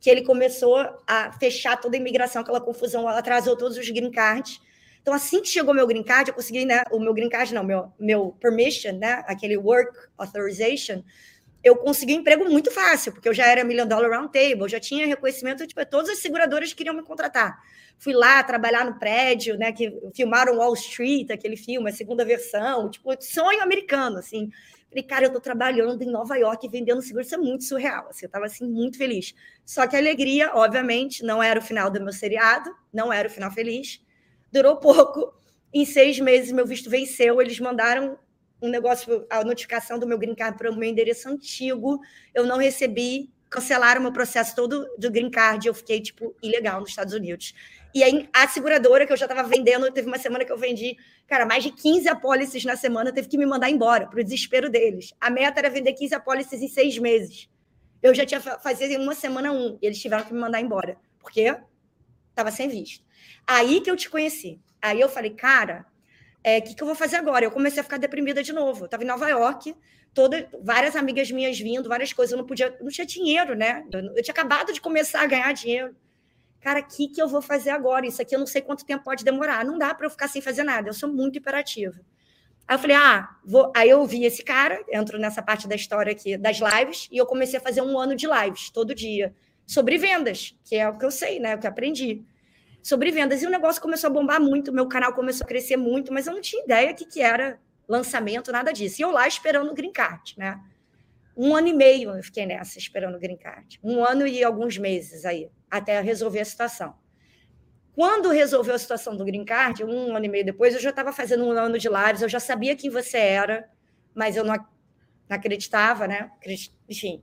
que ele começou a fechar toda a imigração, aquela confusão, atrasou todos os green cards, então, assim que chegou meu green card, eu consegui, né? O meu green card, não, meu, meu permission, né? Aquele work authorization, eu consegui um emprego muito fácil, porque eu já era Million Dollar Round Table, já tinha reconhecimento, tipo, todas as seguradoras queriam me contratar. Fui lá trabalhar no prédio, né, que filmaram Wall Street, aquele filme, a segunda versão, tipo, sonho americano, assim. Falei, cara, eu tô trabalhando em Nova York vendendo seguro, isso é muito surreal, assim, eu tava, assim, muito feliz. Só que a alegria, obviamente, não era o final do meu seriado, não era o final feliz, durou pouco, em seis meses meu visto venceu, eles mandaram um negócio, a notificação do meu green card para o meu endereço antigo, eu não recebi, cancelaram o meu processo todo do green card, eu fiquei, tipo, ilegal nos Estados Unidos. E aí, a seguradora que eu já estava vendendo, teve uma semana que eu vendi, cara, mais de 15 apólices na semana, teve que me mandar embora, para o desespero deles. A meta era vender 15 apólices em seis meses. Eu já tinha fazer em uma semana um, e eles tiveram que me mandar embora, porque estava sem visto. Aí que eu te conheci. Aí eu falei, cara, o é, que, que eu vou fazer agora? Eu comecei a ficar deprimida de novo. Eu estava em Nova York, toda, várias amigas minhas vindo, várias coisas. Eu não podia, não tinha dinheiro, né? Eu, eu tinha acabado de começar a ganhar dinheiro. Cara, o que, que eu vou fazer agora? Isso aqui eu não sei quanto tempo pode demorar. Não dá para eu ficar sem fazer nada. Eu sou muito imperativa. Aí eu falei, ah, vou. Aí eu vi esse cara, entro nessa parte da história aqui das lives, e eu comecei a fazer um ano de lives todo dia sobre vendas, que é o que eu sei, né? O que aprendi sobre vendas. E o negócio começou a bombar muito, meu canal começou a crescer muito, mas eu não tinha ideia que, que era lançamento, nada disso. E eu lá esperando o Green Card, né? Um ano e meio eu fiquei nessa, esperando o Green Card. Um ano e alguns meses aí, até resolver a situação. Quando resolveu a situação do Green Card, um ano e meio depois, eu já estava fazendo um ano de lives, eu já sabia quem você era, mas eu não, acreditava, né? Enfim,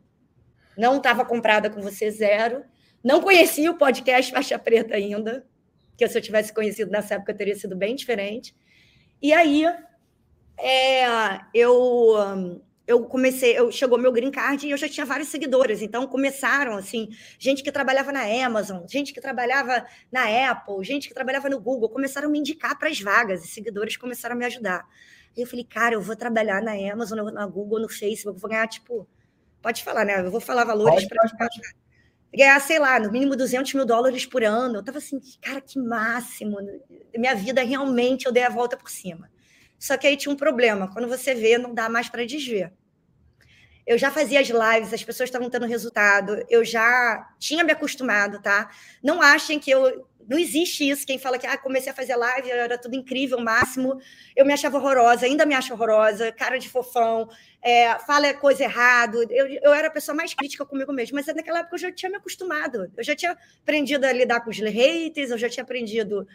não estava comprada com você zero. Não conhecia o podcast Faixa Preta ainda, que se eu tivesse conhecido nessa época teria sido bem diferente. E aí é, eu eu comecei, eu chegou meu green card e eu já tinha vários seguidores, então começaram assim, gente que trabalhava na Amazon, gente que trabalhava na Apple, gente que trabalhava no Google, começaram a me indicar para as vagas e seguidores começaram a me ajudar. Aí eu falei, cara, eu vou trabalhar na Amazon, na Google, no Facebook, vou ganhar tipo, pode falar, né? Eu vou falar valores para ganhar, sei lá, no mínimo 200 mil dólares por ano. Eu estava assim, cara, que máximo. Minha vida realmente eu dei a volta por cima. Só que aí tinha um problema. Quando você vê, não dá mais para desver. Eu já fazia as lives, as pessoas estavam tendo resultado, eu já tinha me acostumado, tá? Não achem que eu não existe isso. Quem fala que ah, comecei a fazer live, era tudo incrível, máximo. Eu me achava horrorosa, ainda me acho horrorosa, cara de fofão, é, fala coisa errada. Eu, eu era a pessoa mais crítica comigo mesmo, mas naquela época eu já tinha me acostumado. Eu já tinha aprendido a lidar com os haters, eu já tinha aprendido.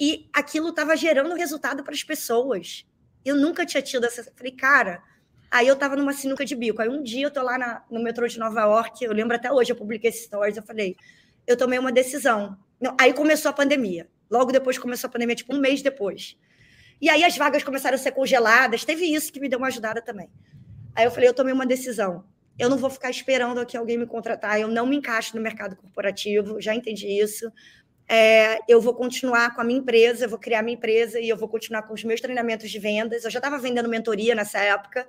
E aquilo estava gerando resultado para as pessoas. Eu nunca tinha tido essa. Falei, cara. Aí eu estava numa sinuca de bico. Aí um dia eu tô lá na, no metrô de Nova York, eu lembro até hoje, eu publiquei esse stories, eu falei, eu tomei uma decisão não, aí começou a pandemia. Logo depois começou a pandemia, tipo um mês depois. E aí as vagas começaram a ser congeladas. Teve isso que me deu uma ajudada também. Aí eu falei, eu tomei uma decisão. Eu não vou ficar esperando aqui alguém me contratar. Eu não me encaixo no mercado corporativo. Já entendi isso. É, eu vou continuar com a minha empresa, eu vou criar minha empresa e eu vou continuar com os meus treinamentos de vendas. Eu já estava vendendo mentoria nessa época,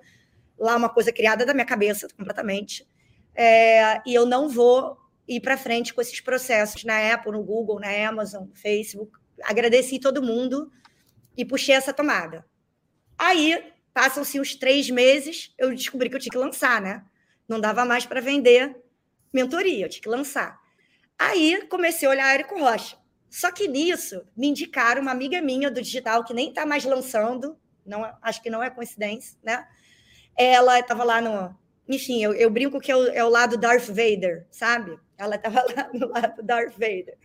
lá uma coisa criada da minha cabeça completamente. É, e eu não vou ir para frente com esses processos na Apple, no Google, na Amazon, no Facebook. Agradeci todo mundo e puxei essa tomada. Aí, passam-se uns três meses, eu descobri que eu tinha que lançar, né? Não dava mais para vender mentoria, eu tinha que lançar. Aí, comecei a olhar Érico Rocha. Só que nisso, me indicaram uma amiga minha do digital, que nem está mais lançando, não, acho que não é coincidência, né? Ela estava lá no, enfim, eu, eu brinco que é o, é o, lado Darth Vader, sabe? Ela estava lá no lado Darth Vader.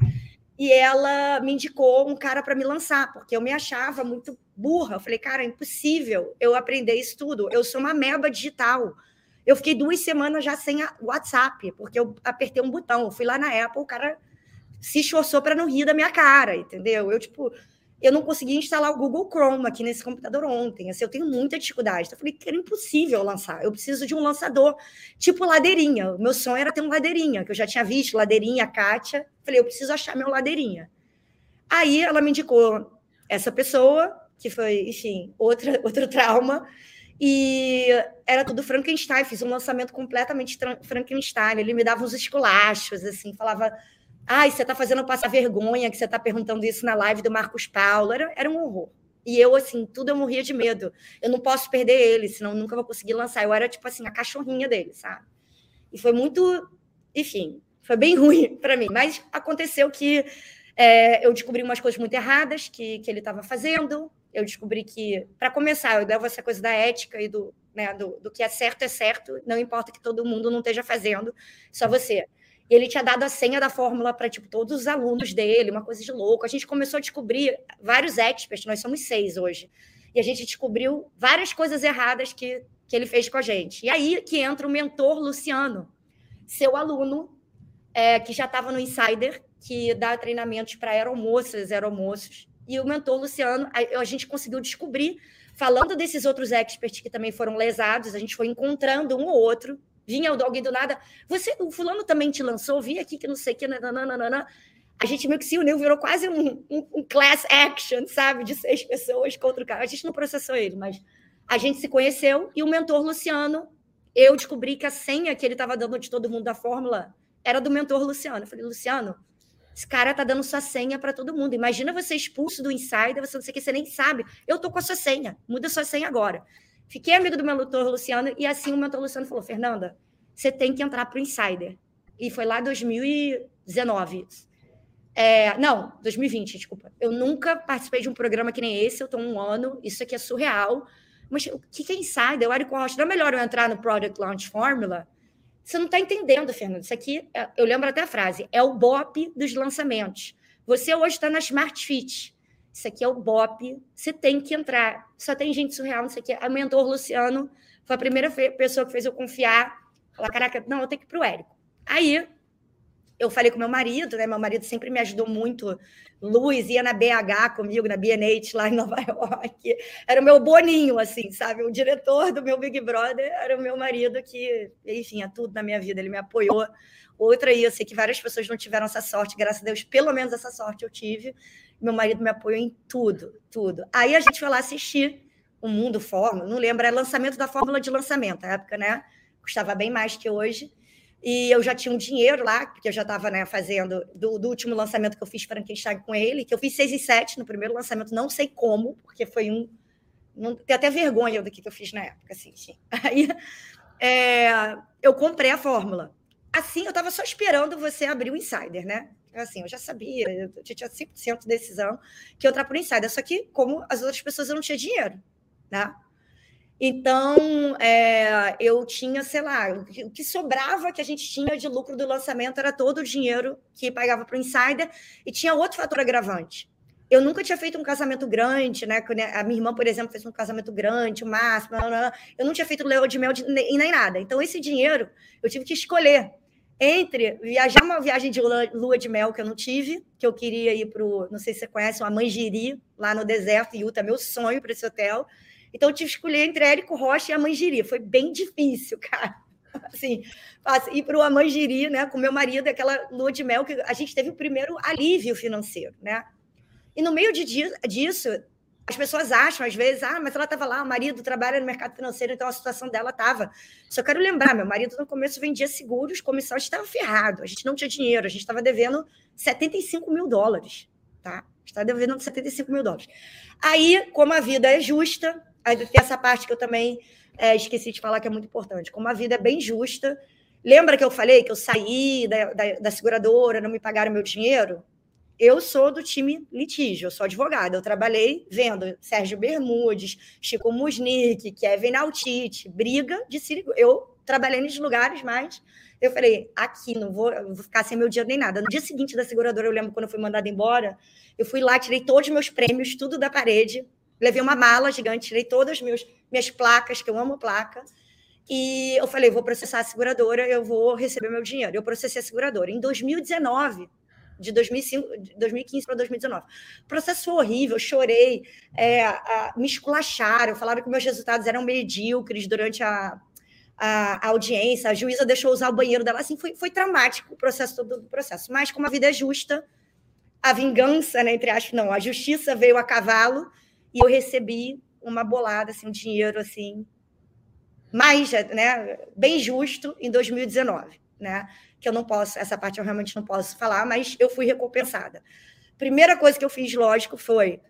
E ela me indicou um cara para me lançar, porque eu me achava muito burra. Eu falei, cara, é impossível eu aprender isso tudo. Eu sou uma meba digital. Eu fiquei duas semanas já sem WhatsApp, porque eu apertei um botão. Eu fui lá na Apple, o cara se esforçou para não rir da minha cara, entendeu? Eu, tipo, eu não consegui instalar o Google Chrome aqui nesse computador ontem. Assim, eu tenho muita dificuldade. Então, eu falei que era impossível lançar. Eu preciso de um lançador tipo ladeirinha. O meu sonho era ter um ladeirinha, que eu já tinha visto, ladeirinha, Kátia. Falei, eu preciso achar meu ladeirinha. Aí ela me indicou essa pessoa, que foi, enfim, outra, outro trauma. E era tudo Frankenstein. Fiz um lançamento completamente Frankenstein. Ele me dava uns esculachos, assim, falava Ai, você está fazendo passar vergonha que você está perguntando isso na live do Marcos Paulo. Era, era um horror. E eu, assim, tudo eu morria de medo. Eu não posso perder ele, senão nunca vou conseguir lançar. Eu era, tipo assim, a cachorrinha dele, sabe? E foi muito. Enfim, foi bem ruim para mim. Mas aconteceu que é, eu descobri umas coisas muito erradas que, que ele estava fazendo. Eu descobri que, para começar, eu levo essa coisa da ética e do, né, do, do que é certo é certo, não importa que todo mundo não esteja fazendo, só você. E ele tinha dado a senha da fórmula para tipo, todos os alunos dele, uma coisa de louco. A gente começou a descobrir vários experts, nós somos seis hoje. E a gente descobriu várias coisas erradas que, que ele fez com a gente. E aí que entra o mentor Luciano, seu aluno, é, que já estava no Insider, que dá treinamentos para aeromoças, aeromoços. E o mentor Luciano, a, a gente conseguiu descobrir, falando desses outros experts que também foram lesados, a gente foi encontrando um ou outro Vinha alguém do nada, você, o fulano também te lançou, vi aqui que não sei o que, nananana. A gente meio que se uniu, virou quase um, um, um, class action, sabe? De seis pessoas contra o cara. A gente não processou ele, mas a gente se conheceu e o mentor Luciano, eu descobri que a senha que ele estava dando de todo mundo da fórmula era do mentor Luciano. Eu falei, Luciano, esse cara tá dando sua senha para todo mundo. Imagina você expulso do insider, você não sei o que, você nem sabe. Eu tô com a sua senha, muda sua senha agora. Fiquei amigo do meu mentor Luciano e assim o mentor Luciano falou: Fernanda, você tem que entrar para o Insider. E foi lá em 2019. É, não, 2020, desculpa. Eu nunca participei de um programa que nem esse, eu estou um ano, isso aqui é surreal. Mas o que é Insider? O Érico Rocha, não é melhor eu entrar no Product Launch Formula? Você não está entendendo, Fernando. Isso aqui, é, eu lembro até a frase, é o BOP dos lançamentos. Você hoje está na Smart Fit. Isso aqui é o BOP, você tem que entrar. Só tem gente surreal, não sei o quê. A mentor Luciano foi a primeira pessoa que fez eu confiar. Falar, caraca, não, eu tenho que ir para o Érico. Aí eu falei com meu marido, né? Meu marido sempre me ajudou muito. Luiz ia na BH comigo, na BNH, lá em Nova York. Era o meu boninho, assim, sabe? O diretor do meu Big Brother era o meu marido, que, enfim, é tudo na minha vida. Ele me apoiou. Outra aí, eu sei que várias pessoas não tiveram essa sorte, graças a Deus, pelo menos essa sorte eu tive. Meu marido me apoiou em tudo, tudo. Aí a gente foi lá assistir o Mundo Fórmula, não lembro, era lançamento da fórmula de lançamento, na época, né? Custava bem mais que hoje. E eu já tinha um dinheiro lá, porque eu já estava né, fazendo do, do, último lançamento que eu fiz Frankenstein com ele, que eu fiz 6 e 7 no primeiro lançamento, não sei como, porque foi um. Não, tenho até vergonha do que, que eu fiz na época, assim. Sim. Aí é, eu comprei a fórmula. Assim, eu estava só esperando você abrir o insider, né? Assim, eu já sabia, eu tinha 100% de decisão que eu entrar por insider, só que como as outras pessoas eu não tinha dinheiro, né? Então, é, eu tinha, sei lá, o que sobrava que a gente tinha de lucro do lançamento era todo o dinheiro que pagava para o insider e tinha outro fator agravante. Eu nunca tinha feito um casamento grande, né? A minha irmã, por exemplo, fez um casamento grande, o máximo. Eu não tinha feito leo de mel de, nem, nem nada. Então, esse dinheiro eu tive que escolher entre viajar uma viagem de lua de mel que eu não tive, que eu queria ir para o, não sei se você conhece, uma Manjiri, lá no deserto, Utah, meu sonho para esse hotel. Então, eu tive que escolher entre Érico Rocha e a. Foi bem difícil, cara. Assim, ir para o Amanjiri, né, com meu marido, aquela lua de mel que a gente teve o primeiro alívio financeiro, né? E no meio de, disso, as pessoas acham, às vezes, ah, mas ela estava lá, o marido trabalha no mercado financeiro, então a situação dela estava. Só quero lembrar, meu marido no começo vendia seguros, comissão, a gente estava ferrado, a gente não tinha dinheiro, a gente estava devendo 75 mil dólares, tá? Está devendo 75 mil dólares. Aí, como a vida é justa, aí tem essa parte que eu também é, esqueci de falar que é muito importante. Como a vida é bem justa, lembra que eu falei que eu saí da, da, da seguradora, não me pagaram meu dinheiro? Eu sou do time litígio, eu sou advogada. Eu trabalhei vendo Sérgio Bermudes, Chico Musnick, Kevin Altite, briga de Sirigu. Eu trabalhei nesses lugares, mas eu falei, aqui não vou, vou ficar sem meu dinheiro nem nada. No dia seguinte da seguradora, eu lembro quando eu fui mandada embora, eu fui lá, tirei todos os meus prêmios, tudo da parede, levei uma mala gigante, tirei todas as meus, minhas placas, que eu amo placa, e eu falei, vou processar a seguradora, eu vou receber meu dinheiro. Eu processei a seguradora. Em 2019, de 2005, 2015 para 2019. O processo horrível, chorei, é, a, me esculacharam, falaram que meus resultados eram medíocres durante a, a, a, audiência, a juíza deixou usar o banheiro dela, assim, foi, foi traumático o processo todo do processo. Mas como a vida é justa, a vingança, né, entre aspas, não, a justiça veio a cavalo e eu recebi uma bolada, assim, um dinheiro, assim, mais, né, bem justo em 2019, né? Que eu não posso, essa parte eu realmente não posso falar, mas eu fui recompensada. Primeira coisa que eu fiz, lógico, foi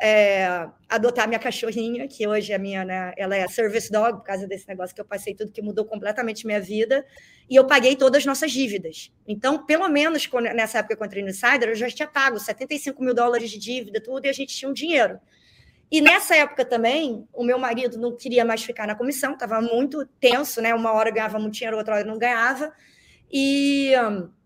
é, adotar minha cachorrinha, que hoje é minha, né? Ela é service dog, por causa desse negócio que eu passei tudo, que mudou completamente minha vida. E eu paguei todas as nossas dívidas. Então, pelo menos quando, nessa época que eu entrei no Insider, eu já tinha pago 75 mil dólares de dívida, tudo, e a gente tinha um dinheiro. E nessa época também, o meu marido não queria mais ficar na comissão, estava muito tenso, né? Uma hora ganhava muito dinheiro, outra hora não ganhava. E. Um,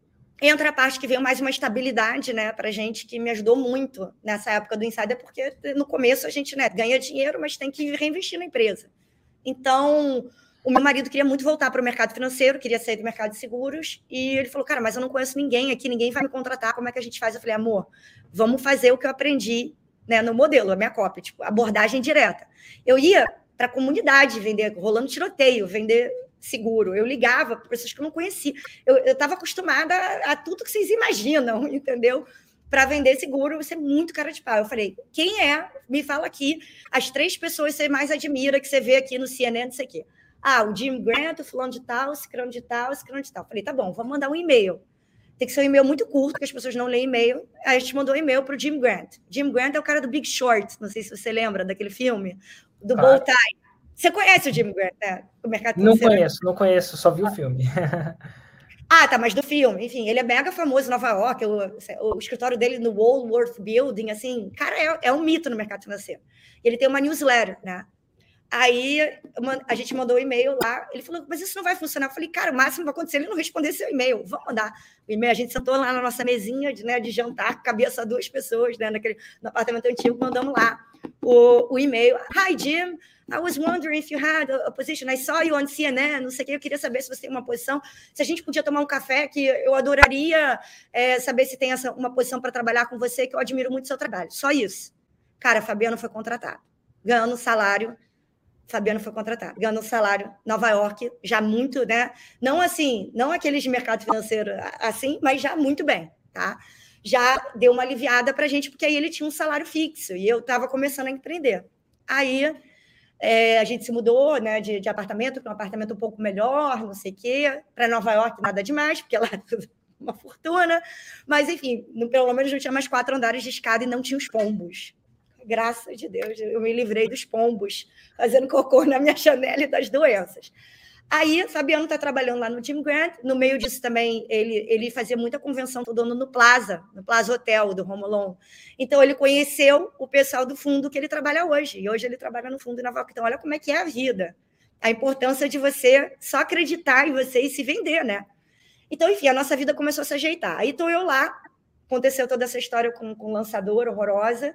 entra a parte que veio mais uma estabilidade, né, para gente, que me ajudou muito nessa época do Insider, porque no começo a gente né, ganha dinheiro, mas tem que reinvestir na empresa. Então, o meu marido queria muito voltar para o mercado financeiro, queria sair do mercado de seguros, e ele falou, cara, mas eu não conheço ninguém aqui, ninguém vai me contratar, como é que a gente faz? Eu falei, amor, vamos fazer o que eu aprendi né, no modelo, a minha cópia, tipo, abordagem direta. Eu ia para a comunidade vender, rolando tiroteio, vender seguro. Eu ligava para pessoas que eu não conhecia. Eu estava acostumada a, a, tudo que vocês imaginam, entendeu? Para vender seguro, você é muito cara de pau. Eu falei, quem é? Me fala aqui as três pessoas que você mais admira, que você vê aqui no CNN, não sei o quê. Ah, o Jim Grant, o fulano de tal, o ciclano de tal, o ciclano de tal. Eu falei, tá bom, vamos mandar um e-mail. Tem que ser um e-mail muito curto, porque as pessoas não leem e-mail. Aí a gente mandou um e-mail para o Jim Grant. Jim Grant é o cara do Big Short, não sei se você lembra daquele filme, do claro. Bow Tie. Você conhece o Jim Grant, né? O mercado Não conheço, não conheço, só vi o filme. ah, tá, mas do filme, enfim, ele é mega famoso em Nova York, o, o escritório dele no Woolworth Building, assim, cara, é, é um mito no mercado financeiro. Ele tem uma newsletter, né? Aí a gente mandou um e-mail lá, ele falou, mas isso não vai funcionar. Eu falei, cara, o máximo vai acontecer ele não responder seu e-mail. Vamos mandar o e-mail. A gente sentou lá na nossa mesinha de, né, de jantar, só duas pessoas, né, naquele, no apartamento antigo, mandamos lá o, o e-mail. Hi, Jim. I was wondering if you had a, position. I saw you on CNN, não sei o que. Eu queria saber se você tem uma posição. Se a gente podia tomar um café, que eu adoraria é, saber se tem essa, uma posição para trabalhar com você, que eu admiro muito o seu trabalho. Só isso. Cara, Fabiano foi contratado. Ganhando salário. Fabiano foi contratado. Ganhando salário. Nova York, já muito, né? Não assim, não aqueles de mercado financeiro assim, mas já muito bem, tá? Já deu uma aliviada para a gente, porque aí ele tinha um salário fixo e eu estava começando a empreender. Aí é, a gente se mudou né, de, de apartamento para um apartamento um pouco melhor, não sei o quê. Para Nova York, nada demais, porque lá é uma fortuna. Mas, enfim, no, pelo menos não tinha mais quatro andares de escada e não tinha os pombos. Graças de Deus, eu me livrei dos pombos fazendo cocô na minha janela e das doenças. Aí, Fabiano está trabalhando lá no Team Grant. No meio disso também, ele, ele fazia muita convenção todo ano no Plaza, no Plaza Hotel do Romulon. Então, ele conheceu o pessoal do fundo que ele trabalha hoje. E hoje ele trabalha no fundo Naval. Então, olha como é que é a vida. A importância de você só acreditar em você e se vender, né? Então, enfim, a nossa vida começou a se ajeitar. Aí estou eu lá, aconteceu toda essa história com, com lançador horrorosa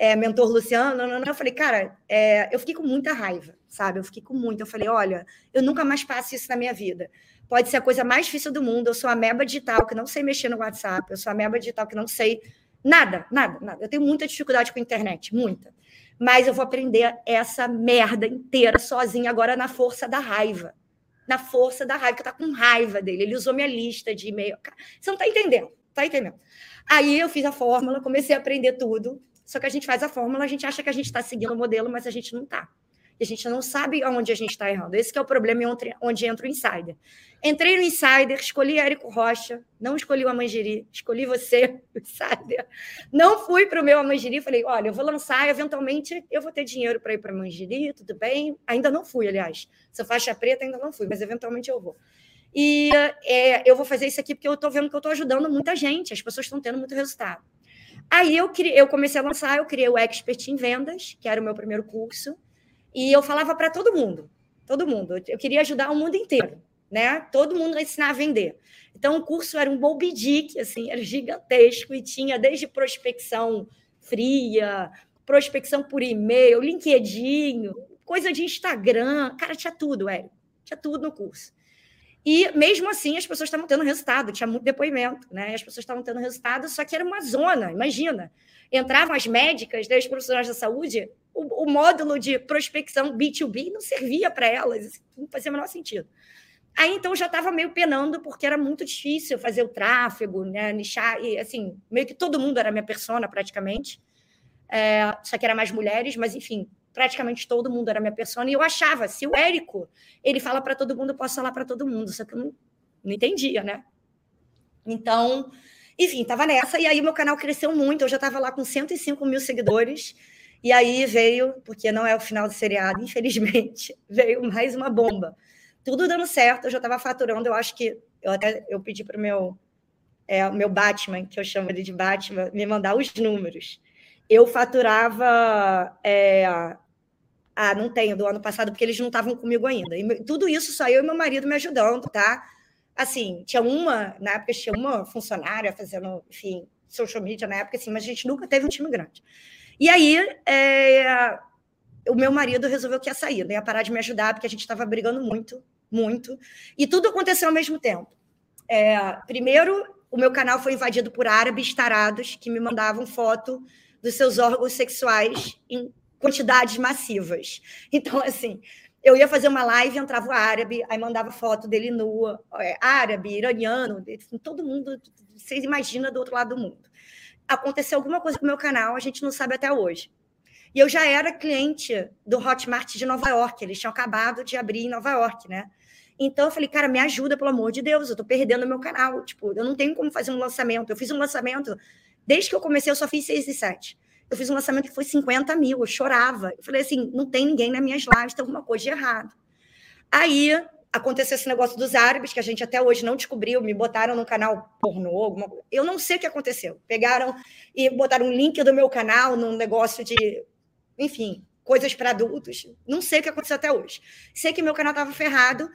é, mentor Luciano, não, não, não. eu falei, cara, é, eu fiquei com muita raiva, sabe? Eu fiquei com muita. Eu falei, olha, eu nunca mais passo isso na minha vida. Pode ser a coisa mais difícil do mundo. Eu sou a meba digital que não sei mexer no WhatsApp. Eu sou a meba digital que não sei nada, nada, nada. Eu tenho muita dificuldade com a internet, muita. Mas eu vou aprender essa merda inteira sozinha agora na força da raiva. Na força da raiva, que eu tá com raiva dele. Ele usou minha lista de e-mail. Você não tá entendendo, tá entendendo? Aí eu fiz a fórmula, comecei a aprender tudo só que a gente faz a fórmula, a gente acha que a gente está seguindo o modelo, mas a gente não está. E a gente não sabe aonde a gente está errando. Esse é o problema onde entra o insider. Entrei no insider, escolhi Érico Rocha, não escolhi o Amangiri, escolhi você, insider. Não fui para o meu Amangiri, falei, olha, eu vou lançar, eventualmente eu vou ter dinheiro para ir para o Amangiri, tudo bem. Ainda não fui, aliás. Sou faixa preta, ainda não fui, mas eventualmente eu vou. E é, eu vou fazer isso aqui porque eu estou vendo que eu estou ajudando muita gente, as pessoas estão tendo muito resultado. Aí eu, criei, eu comecei a lançar, eu criei o Expert em Vendas, que era o meu primeiro curso, e eu falava para todo mundo, todo mundo. Eu queria ajudar o mundo inteiro, né? Todo mundo a ensinar a vender. Então o curso era um bolbidique, assim, era gigantesco e tinha desde prospecção fria, prospecção por e-mail, LinkedIn, coisa de Instagram, cara, tinha tudo, Hélio. Tinha tudo no curso. E mesmo assim, as pessoas estavam tendo resultado, tinha muito depoimento, né? As pessoas estavam tendo resultado, só que era uma zona, imagina. Entravam as médicas, né, os profissionais da saúde, o, o módulo de prospecção B2B não servia para elas, não fazia o menor sentido. Aí então já estava meio penando, porque era muito difícil fazer o tráfego, né? Nichar, e assim, meio que todo mundo era minha persona praticamente. É, só que era mais mulheres, mas enfim, praticamente todo mundo era minha persona, e eu achava, se o Érico, ele fala para todo mundo, eu posso falar para todo mundo, só que eu não, não entendia, né? Então, Enfim, tava nessa, e aí meu canal cresceu muito, eu já tava lá com 105 mil seguidores, e aí veio, porque não é o final do seriado, infelizmente, veio mais uma bomba. Tudo dando certo, eu já estava faturando, eu acho que eu até eu pedi para o meu, é, meu Batman, que eu chamo ele de Batman, me mandar os números. Eu faturava. É, ah, não tenho do ano passado, porque eles não estavam comigo ainda. E tudo isso só eu e meu marido me ajudando, tá? Assim, tinha uma, na época tinha uma funcionária fazendo, enfim, social media na época, assim, mas a gente nunca teve um time grande. E aí, é, o meu marido resolveu que ia sair, né? ia parar de me ajudar, porque a gente estava brigando muito, muito. E tudo aconteceu ao mesmo tempo. É, primeiro, o meu canal foi invadido por árabes tarados que me mandavam foto dos seus órgãos sexuais em quantidades massivas. Então, assim, eu ia fazer uma live, entrava o árabe, aí mandava foto dele nua, é, árabe, iraniano, todo mundo, vocês imaginam do outro lado do mundo aconteceu alguma coisa com o meu canal, a gente não sabe até hoje. E eu já era cliente do Hotmart de Nova York, eles tinham acabado de abrir em Nova York, né? Então eu falei, cara, me ajuda, pelo amor de Deus, eu tô perdendo meu canal. Tipo, eu não tenho como fazer um lançamento. Eu fiz um lançamento, desde que eu comecei, eu só fiz 6 e 7. Eu fiz um lançamento que foi 50 mil, eu chorava. Eu falei assim, não tem ninguém nas minhas lives, tem alguma coisa de errado. Aí aconteceu esse negócio dos árabes, que a gente até hoje não descobriu, me botaram no canal pornô, alguma... eu não sei o que aconteceu. Pegaram e botaram um link do meu canal num negócio de, enfim, coisas para adultos. Não sei o que aconteceu até hoje. Sei que meu canal estava ferrado,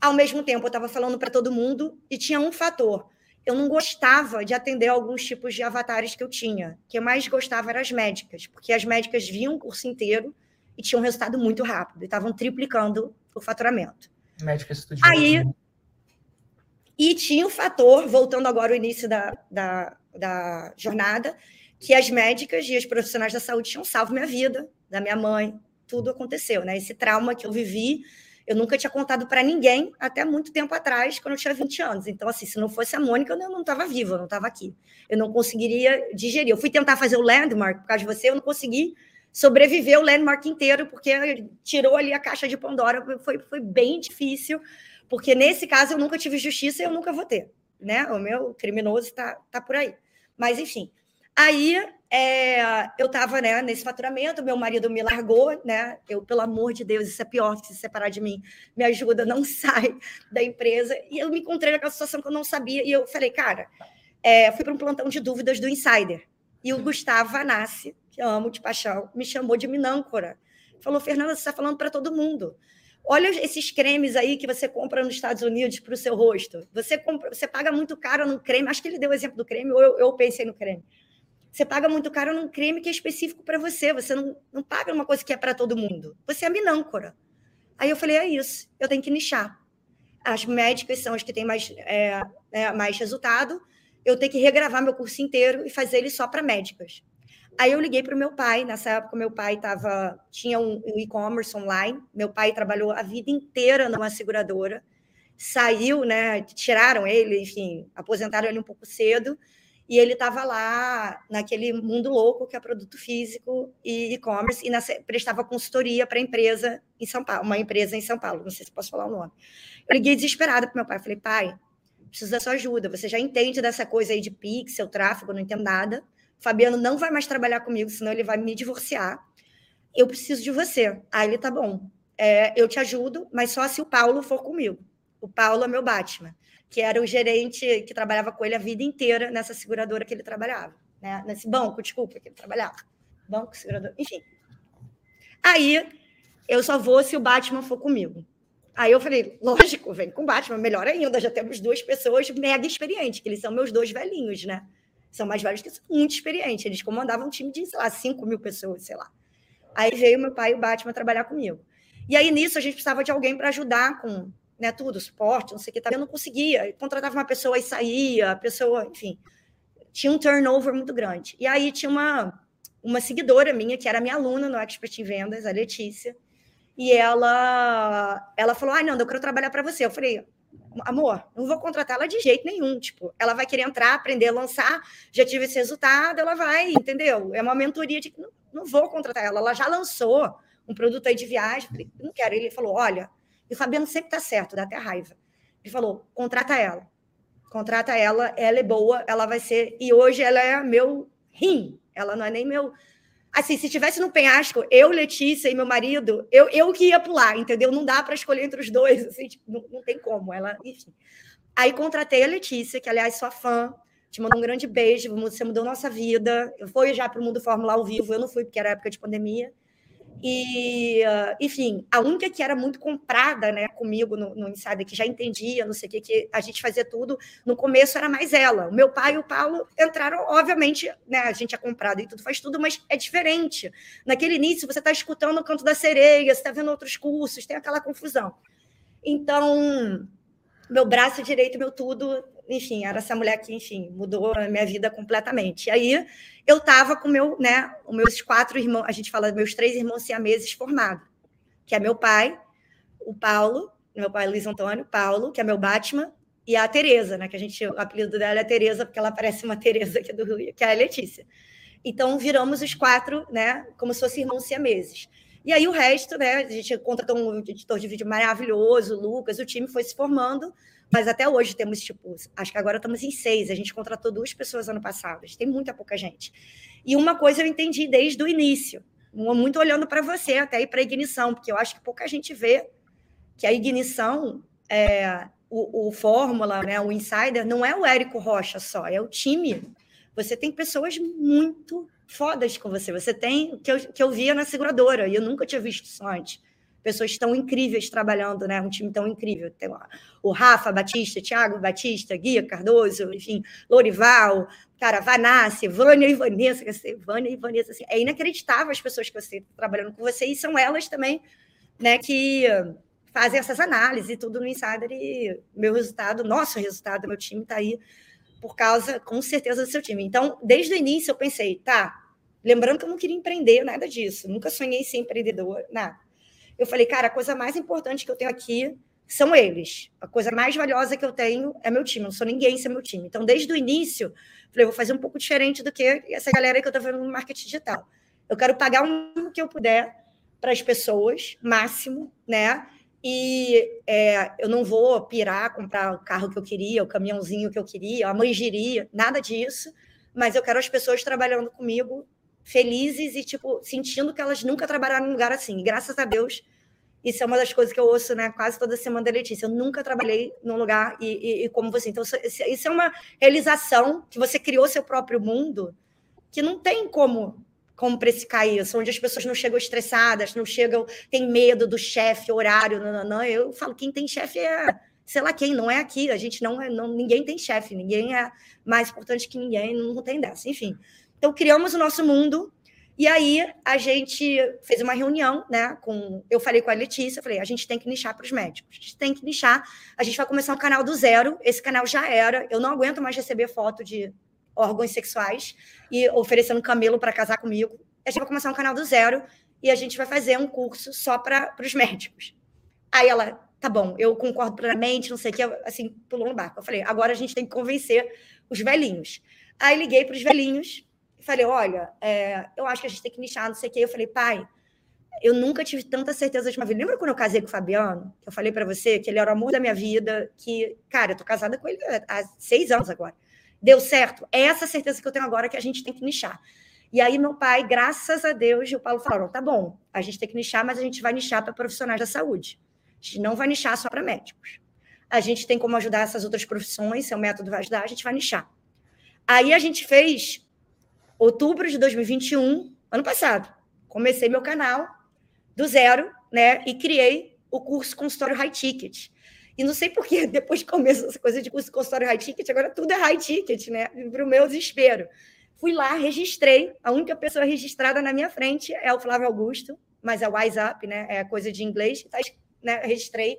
ao mesmo tempo eu estava falando para todo mundo e tinha um fator. Eu não gostava de atender alguns tipos de avatares que eu tinha. O que eu mais gostava eram as médicas, porque as médicas viam o curso inteiro e tinham um resultado muito rápido, e estavam triplicando o faturamento. Médica estudiosa. Aí, e tinha o fator, voltando agora ao início da, da, da jornada, que as médicas e os profissionais da saúde tinham salvo minha vida, da minha mãe, tudo aconteceu, né? Esse trauma que eu vivi, eu nunca tinha contado para ninguém até muito tempo atrás, quando eu tinha 20 anos. Então, assim, se não fosse a Mônica, eu não estava viva, eu não estava aqui. Eu não conseguiria digerir. Eu fui tentar fazer o landmark por causa de você, eu não consegui sobreviver o landmark inteiro, porque tirou ali a caixa de Pandora, foi, foi bem difícil, porque nesse caso eu nunca tive justiça e eu nunca vou ter, né? O meu criminoso está tá por aí. Mas, enfim, aí é, eu estava né, nesse faturamento, meu marido me largou, né? Eu, pelo amor de Deus, isso é pior que se separar de mim, me ajuda, não sai da empresa. E eu me encontrei naquela situação que eu não sabia, e eu falei, cara, é, fui para um plantão de dúvidas do Insider. E o Gustavo Vanassi, que amo de paixão, me chamou de minâncora. Falou, Fernanda, você está falando para todo mundo. Olha esses cremes aí que você compra nos Estados Unidos para o seu rosto. Você compra, você paga muito caro num creme. Acho que ele deu o exemplo do creme, ou eu, eu pensei no creme. Você paga muito caro num creme que é específico para você. Você não, não paga uma coisa que é para todo mundo. Você é minâncora. Aí eu falei, é isso, eu tenho que nichar. As médicas são as que têm mais, é, é, mais resultado. Eu tenho que regravar meu curso inteiro e fazer ele só para médicas. Aí eu liguei para o meu pai, nessa época meu pai tava, tinha um, um e-commerce online, meu pai trabalhou a vida inteira numa seguradora, saiu, né, tiraram ele, enfim, aposentaram ele um pouco cedo, e ele estava lá naquele mundo louco que é produto físico e e-commerce, e nessa, prestava consultoria para empresa em São Paulo, uma empresa em São Paulo, não sei se posso falar o nome. Eu liguei desesperada para meu pai, falei, pai, preciso da sua ajuda, você já entende dessa coisa aí de pixel, tráfego, não entendo nada, Fabiano não vai mais trabalhar comigo, senão ele vai me divorciar. Eu preciso de você. Aí ele tá bom. É, eu te ajudo, mas só se o Paulo for comigo. O Paulo é meu Batman, que era o gerente que trabalhava com ele a vida inteira nessa seguradora que ele trabalhava, né? Nesse banco, desculpa, que ele trabalhava. Banco, segurador, enfim. Aí eu só vou se o Batman for comigo. Aí eu falei, lógico, vem com o Batman, melhor ainda, já temos duas pessoas mega experientes, que eles são meus dois velhinhos, né? são mais velhos que são muito experientes. Eles comandavam um time de, sei lá, 5 mil pessoas, sei lá. Aí veio meu pai e o Batman trabalhar comigo. E aí, nisso, a gente precisava de alguém para ajudar com né, tudo, suporte, não sei o que. Eu não conseguia. Eu contratava uma pessoa e saía, a pessoa, enfim. Tinha um turnover muito grande. E aí tinha uma, uma seguidora minha, que era minha aluna no Expert em Vendas, a Letícia. E ela, ela falou: Ai, não, eu quero trabalhar para você. Eu falei: amor, não vou contratar ela de jeito nenhum. Tipo, ela vai querer entrar, aprender lançar, já tive esse resultado, ela vai, entendeu? É uma mentoria de não, não vou contratar ela. Ela já lançou um produto aí de viagem. Falei, não quero. Ele falou: olha, e o Fabiano sempre tá certo, dá até raiva. Ele falou: contrata ela. contrata ela, ela é boa, ela vai ser. E hoje ela é meu rim, ela não é nem meu. Assim, se tivesse no penhasco, eu, Letícia e meu marido, eu, eu que ia pular, entendeu? Não dá para escolher entre os dois, assim, tipo, não, não tem como. Ela, enfim. Aí contratei a Letícia, que aliás sou fã, te mando um grande beijo, você mudou nossa vida. Eu fui já para o mundo Fórmula ao vivo, eu não fui porque era época de pandemia. E, uh, enfim, a única que era muito comprada né, comigo no, no Insider, que já entendia, não sei o que, que a gente fazia tudo, no começo era mais ela. O meu pai e o Paulo entraram, obviamente, né, a gente é comprado e tudo, faz tudo, mas é diferente. Naquele início, você está escutando o canto da sereia, você está vendo outros cursos, tem aquela confusão. Então, meu braço direito, meu tudo, enfim, era essa mulher que, enfim, mudou a minha vida completamente. E aí eu estava com meu, né, os meus quatro irmãos, a gente fala meus três irmãos siameses formados, que é meu pai, o Paulo, meu pai Luiz Antônio, Paulo, que é meu Batman, e a Tereza, né, que a gente, o apelido dela é Tereza, porque ela parece uma Tereza aqui do Rio, que é a Letícia. Então viramos os quatro, né, como se fossem irmãos siameses. E aí o resto, né? A gente contratou um editor de vídeo maravilhoso, o Lucas, o time foi se formando, mas até hoje temos, tipo, acho que agora estamos em seis. A gente contratou duas pessoas ano passado, a gente tem muita pouca gente. E uma coisa eu entendi desde o início, muito olhando para você, até ir para a ignição, porque eu acho que pouca gente vê que a ignição, é, o, o Fórmula, né, o Insider, não é o Érico Rocha só, é o time. Você tem pessoas muito fodas com você. Você tem que eu, que eu via na seguradora e eu nunca tinha visto isso antes. Pessoas tão incríveis trabalhando, né? Um time tão incrível. Tem o Rafa Batista, Thiago Batista, Guia Cardoso, enfim, Lorival, cara, Vanassi, Vânia e Vanessa, Vânia e Vanessa, assim, é inacreditável as pessoas que você está trabalhando com você, e são elas também, né, que fazem essas análises e tudo no Insider, e meu resultado, nosso resultado, meu time está aí por causa, com certeza, do seu time. Então, desde o início eu pensei, tá, lembrando que eu não queria empreender, nada disso, nunca sonhei ser empreendedor, nada. Eu falei, cara, a coisa mais importante que eu tenho aqui são eles. A coisa mais valiosa que eu tenho é meu time, eu não sou ninguém sem meu time. Então, desde o início, falei, vou fazer um pouco diferente do que essa galera que eu estou vendo no marketing digital. Eu quero pagar o que eu puder para as pessoas, máximo, né? E é, eu não vou pirar, comprar o carro que eu queria, o caminhãozinho que eu queria, a mangeria, nada disso. Mas eu quero as pessoas trabalhando comigo, felizes e, tipo, sentindo que elas nunca trabalharam num lugar assim. E, graças a Deus, isso é uma das coisas que eu ouço né, quase toda semana da Letícia. Eu nunca trabalhei num lugar e, e, e como você. Então, isso é uma realização que você criou seu próprio mundo que não tem como como precificar isso, onde as pessoas não chegam estressadas, não chegam, tem medo do chefe, horário, não, não, não. Eu falo, quem tem chefe é, sei lá quem, não é aqui, a gente não é, não, ninguém tem chefe, ninguém é mais importante que ninguém, não tem dessa, enfim. Então, criamos o nosso mundo, e aí a gente fez uma reunião, né? Com, eu falei com a Letícia, falei, a gente tem que nichar para os médicos, a gente tem que nichar, a gente vai começar um canal do zero, esse canal já era, eu não aguento mais receber foto de órgãos sexuais e oferecendo camelo para casar comigo. A gente vai começar um canal do zero e a gente vai fazer um curso só para os médicos. Aí ela, tá bom, eu concordo plenamente, não sei o que, assim, pulou no barco. Eu falei, agora a gente tem que convencer os velhinhos. Aí liguei para os velhinhos falei, olha, é, eu acho que a gente tem que nichar, não sei o que. Eu falei, pai, eu nunca tive tanta certeza de uma vida. Lembra quando eu casei com o Fabiano? Que eu falei para você que ele era o amor da minha vida, que, cara, eu tô casada com ele há seis anos agora deu certo. É essa certeza que eu tenho agora que a gente tem que nichar. E aí, meu pai, graças a Deus, e o Paulo falaram: tá bom, a gente tem que nichar, mas a gente vai nichar para profissionais da saúde. A gente não vai nichar só para médicos. A gente tem como ajudar essas outras profissões, seu método vai ajudar, a gente vai nichar. Aí a gente fez outubro de 2021, ano passado. Comecei meu canal do zero, né? E criei o curso Consultório High Ticket e não sei por que, depois que começou essa coisa de curso consultório high ticket, agora tudo é high ticket, né? Para o meu desespero. Fui lá, registrei. A única pessoa registrada na minha frente é o Flávio Augusto, mas é o WhatsApp, né? É coisa de inglês. Tá, né? Registrei.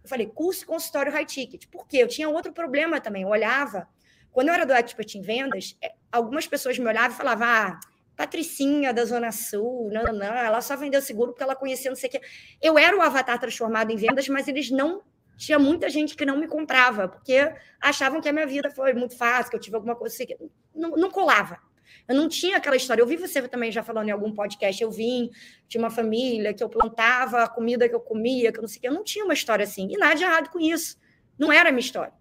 Eu falei, curso consultório high ticket. Por quê? Eu tinha outro problema também. Eu olhava. Quando eu era do Expert em Vendas, é, algumas pessoas me olhavam e falavam, ah, Patricinha da Zona Sul, não, não, ela só vendeu seguro porque ela conhecia não sei o quê. Eu era o avatar transformado em vendas, mas eles não tinha muita gente que não me comprava, porque achavam que a minha vida foi muito fácil, que eu tive alguma coisa assim, não, não colava. Eu não tinha aquela história. Eu vi você também já falando em algum podcast. Eu vim de uma família que eu plantava a comida que eu comia, que eu não sei o que. Eu não tinha uma história assim. E nada de errado com isso. Não era a minha história.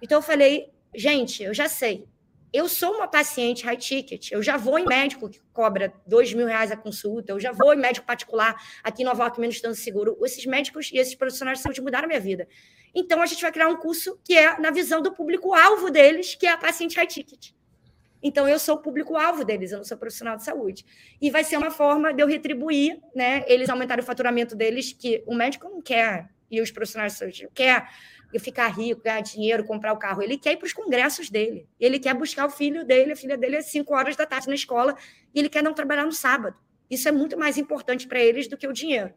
Então eu falei, gente, eu já sei. Eu sou uma paciente high ticket, eu já vou em médico que cobra dois mil reais a consulta, eu já vou em médico particular aqui em Nova York, menos tanto seguro. Esses médicos e esses profissionais de saúde mudaram a minha vida. Então, a gente vai criar um curso que é na visão do público-alvo deles, que é a paciente high ticket. Então, eu sou o público-alvo deles, eu não sou profissional de saúde. E vai ser uma forma de eu retribuir, né? Eles aumentaram o faturamento deles, que o médico não quer, e os profissionais de saúde não quer ficar rico, ganhar dinheiro, comprar o carro. Ele quer ir para os congressos dele. Ele quer buscar o filho dele, a filha dele é 5 horas da tarde na escola, e ele quer não trabalhar no sábado. Isso é muito mais importante para eles do que o dinheiro.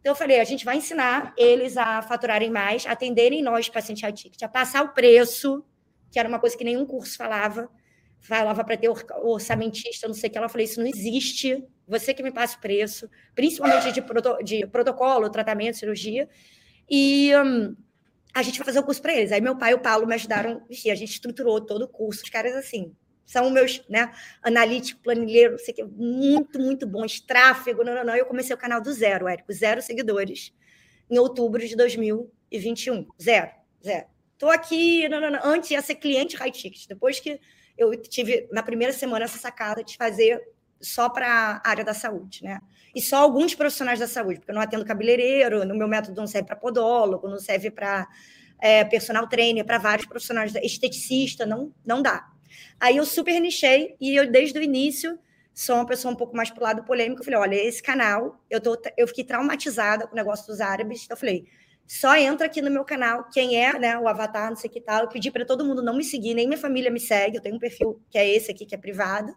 Então, eu falei, a gente vai ensinar eles a faturarem mais, a atenderem nós, paciente high ticket, a passar o preço, que era uma coisa que nenhum curso falava. Falava para ter orçamentista, não sei o que. Ela falei, isso não existe. Você que me passa o preço, principalmente de, proto, de protocolo, tratamento, cirurgia. E hum, a gente vai fazer o curso para eles. Aí meu pai e o Paulo me ajudaram, a gente estruturou todo o curso. Os caras, assim, são meus, né, analítico, planilheiro, sei que, muito, muito bons, tráfego, não, não, não. Eu comecei o canal do zero, Érico, zero seguidores, em outubro de 2021. Zero, zero. Estou aqui, não, não, não. Antes ia ser cliente high ticket. Depois que eu tive, na primeira semana, essa sacada de fazer só para a área da saúde, né? E só alguns profissionais da saúde, porque eu não atendo cabeleireiro, no meu método não serve para podólogo, não serve para é, personal trainer, para vários profissionais, esteticista, não, não dá. Aí eu super nichei e eu, desde o início, sou uma pessoa um pouco mais pro lado polêmico. Eu falei: olha, esse canal, eu, tô, eu fiquei traumatizada com o negócio dos árabes. Então eu falei: só entra aqui no meu canal quem é né, o avatar, não sei que tal. Eu pedi para todo mundo não me seguir, nem minha família me segue. Eu tenho um perfil que é esse aqui, que é privado.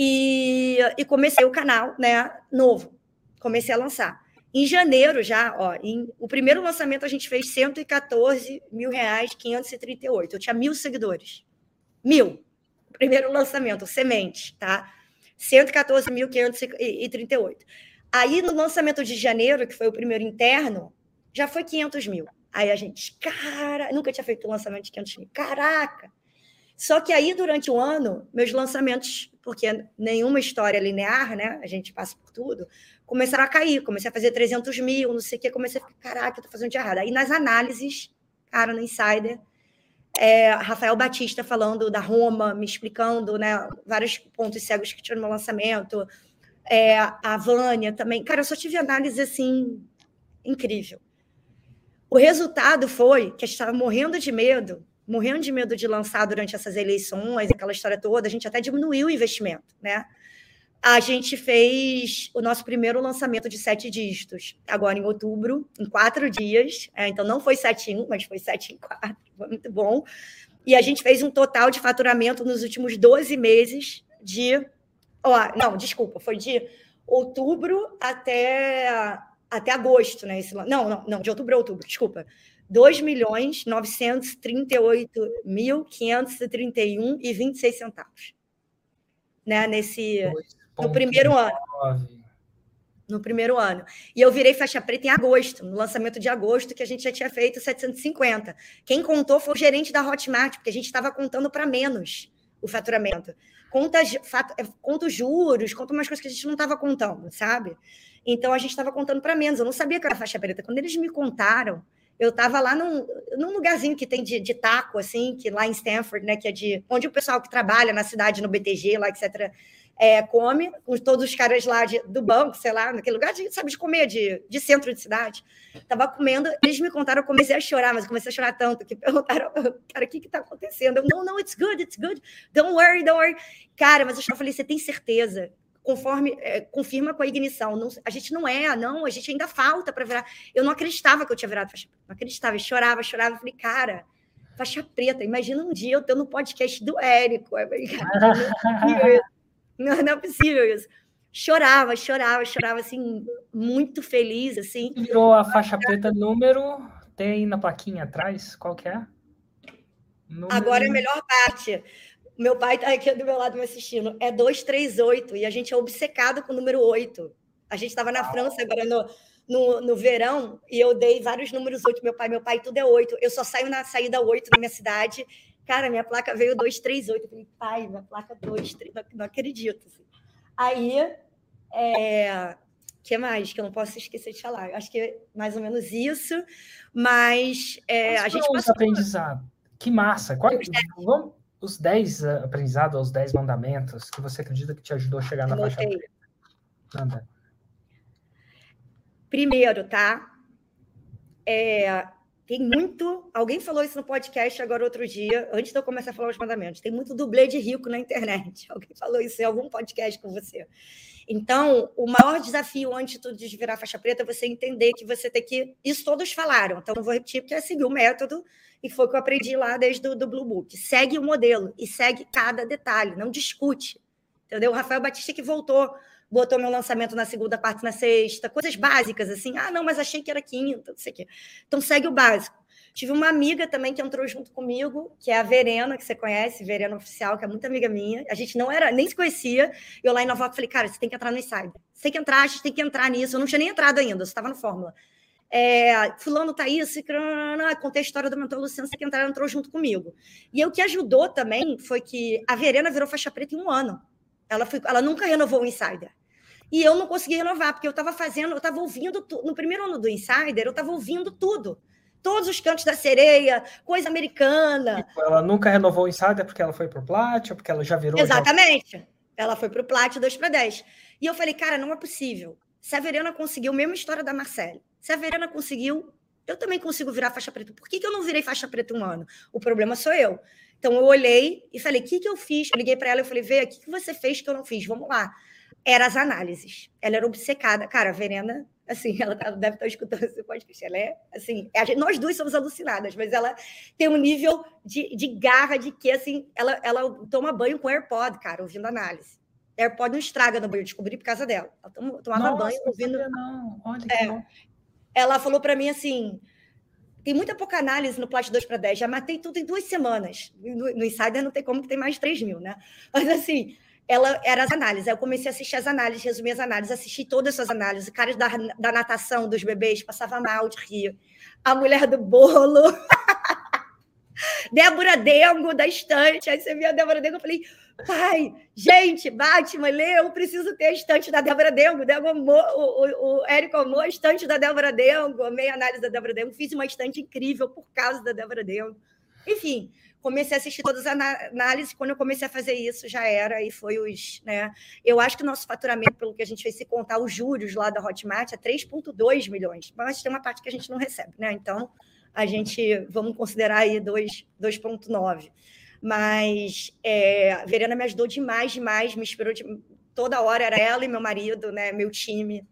E, e comecei o canal né, novo. Comecei a lançar. Em janeiro já, ó, em, o primeiro lançamento a gente fez 114 mil reais, 538. Eu tinha mil seguidores. Mil. Primeiro lançamento, semente, tá? 114.538. Aí, no lançamento de janeiro, que foi o primeiro interno, já foi 500 mil. Aí a gente, cara, nunca tinha feito um lançamento de 500 mil. Caraca! Só que aí, durante o ano, meus lançamentos, porque nenhuma história linear, né? A gente passa por tudo, começaram a cair. Comecei a fazer 300 mil, não sei o quê. Comecei a ficar, caraca, eu tô fazendo de errado. Aí, nas análises, cara, no Insider, é, Rafael Batista falando da Roma, me explicando né, vários pontos cegos que tinha no meu lançamento, é, a Vânia também. Cara, eu só tive análise assim incrível. O resultado foi que a gente estava morrendo de medo, morrendo de medo de lançar durante essas eleições, aquela história toda, a gente até diminuiu o investimento, né? a gente fez o nosso primeiro lançamento de sete dígitos, agora em outubro, em quatro dias. É, então, não foi sete em um, mas foi sete em quatro. Foi muito bom. E a gente fez um total de faturamento nos últimos 12 meses de. Ó, não, desculpa, foi de outubro até, até agosto, né? Esse, não, não, não, de outubro a outubro, desculpa. 2 milhões 938 mil 531 e 26 centavos. Né, nesse, no primeiro ano. No primeiro ano. E eu virei faixa preta em agosto, no lançamento de agosto, que a gente já tinha feito 750. Quem contou foi o gerente da Hotmart, porque a gente estava contando para menos o faturamento. Conta, é, conta os juros, conta umas coisas que a gente não estava contando, sabe? Então a gente estava contando para menos. Eu não sabia que era faixa preta. Quando eles me contaram, eu estava lá num, num, lugarzinho que tem de, de, taco, assim, que lá em Stanford, né? Que é de onde o pessoal que trabalha na cidade, no BTG, lá, etc., é, come, com todos os caras lá de, do banco, sei lá, naquele lugar de, sabe, de comer, de, de centro de cidade. Tava comendo, eles me contaram, eu comecei a chorar, mas eu comecei a chorar tanto que perguntaram, cara, o que que tá acontecendo? Eu, não, não, it's good, it's good, don't worry, don't worry. Cara, mas eu falei, você tem certeza? Conforme, é, confirma com a ignição. Não, a gente não é, não, a gente ainda falta para virar. Eu não acreditava que eu tinha virado faixa não acreditava, eu chorava, chorava, eu falei, cara, faixa preta, imagina um dia eu tendo um podcast do Érico. Falei, cara, Não, não é possível isso. Chorava, chorava, chorava, assim, muito feliz, assim. Virou a faixa preta número, tem na plaquinha atrás, qual que é? Número... Agora é a melhor parte. Meu pai está aqui do meu lado me assistindo. É 238 e a gente é obcecado com o número 8. A gente estava na França agora no, no, no, verão e eu dei vários números 8. Meu pai, meu pai, tudo é 8. Eu só saio na saída 8 na minha cidade Cara, minha placa veio 238. Eu falei, pai, minha placa 238. Não acredito. Assim. Aí, é... que mais que eu não posso esquecer de falar? Eu acho que é mais ou menos isso, mas é, a gente passou... aprendizado. Que massa! Qual, vamos, os 10 aprendizados, os 10 mandamentos que você acredita que te ajudou a chegar na faixa preta? Primeiro, tá? É, tem muito. Alguém falou isso no podcast agora outro dia, antes de eu começar a falar os mandamentos. Tem muito dublê de rico na internet. Alguém falou isso em algum podcast com você. Então, o maior desafio antes de tudo virar faixa preta é você entender que você tem que. Isso todos falaram, então não vou repetir, porque é seguir o método, e foi o que eu aprendi lá desde o do Blue Book. Segue o modelo e segue cada detalhe, não discute. Entendeu? O Rafael Batista que voltou botou meu lançamento na segunda, quarta e na sexta, coisas básicas, assim, ah, não, mas achei que era quinta, não sei o quê. Então segue o básico. Tive uma amiga também que entrou junto comigo, que é a Verena, que você conhece, Verena Oficial, que é muito amiga minha. A gente não era, nem se conhecia. Eu lá em Nova York falei, cara, você tem que entrar no Insider. Você tem que entrar, a gente tem que entrar nisso. Eu não tinha nem entrado ainda, eu estava no Fórmula. É, fulano tá isso, contei a história do mentor Luciano, você que entrar, entrou junto comigo. E o que ajudou também foi que a Verena virou faixa preta em um ano. Ela, foi, ela nunca renovou o Insider. E eu não consegui renovar, porque eu estava fazendo, eu estava ouvindo, no primeiro ano do Insider, eu estava ouvindo tudo. Todos os cantos da sereia, coisa americana. Tipo, ela nunca renovou o Insider porque ela foi para o Plat, porque ela já virou. Exatamente. Já... Ela foi para o Plat 2 para 10. E eu falei, cara, não é possível. Se a Verena conseguiu, mesma história da Marcele. Se a Verena conseguiu, eu também consigo virar faixa preta. Por que, que eu não virei faixa preta um ano? O problema sou eu. Então eu olhei e falei: o que, que eu fiz? Eu liguei para ela e falei: Vê, o que, que você fez que eu não fiz? Vamos lá era as análises. Ela era obcecada. Cara, a Verena, assim, ela tá, deve estar escutando esse podcast. Ela é, assim, gente, nós duas somos alucinadas, mas ela tem um nível de, de garra de que, assim, ela, ela toma banho com AirPod, cara, ouvindo análise. AirPod não estraga no banho, eu descobri por causa dela. Ela tomava Nossa, banho ouvindo. Não. Olha que é. Ela falou para mim assim: tem muita pouca análise no Plat 2 para 10, já matei tudo em duas semanas. No, no Insider não tem como que tem mais de 3 mil, né? Mas assim, ela era as análises. Aí eu comecei a assistir as análises, resumir as análises, assisti todas essas análises. O cara da, da natação dos bebês passava mal de rir. A mulher do bolo. Débora Dengo, da estante. Aí você via a Débora Dengo, eu falei, pai, gente, Batman, eu preciso ter a estante da Débora Dengo. Débora o, o, o Érico amou a estante da Débora Dengo, amei a análise da Débora Dengo. Fiz uma estante incrível por causa da Débora Dengo. Enfim, comecei a assistir todas as análises. Quando eu comecei a fazer isso, já era, e foi os. Né? Eu acho que o nosso faturamento, pelo que a gente fez se contar os juros lá da Hotmart, é 3,2 milhões. Mas tem uma parte que a gente não recebe, né? Então, a gente vamos considerar aí 2,9. Mas é, a Verena me ajudou demais, demais, me inspirou de, toda hora, era ela e meu marido, né? Meu time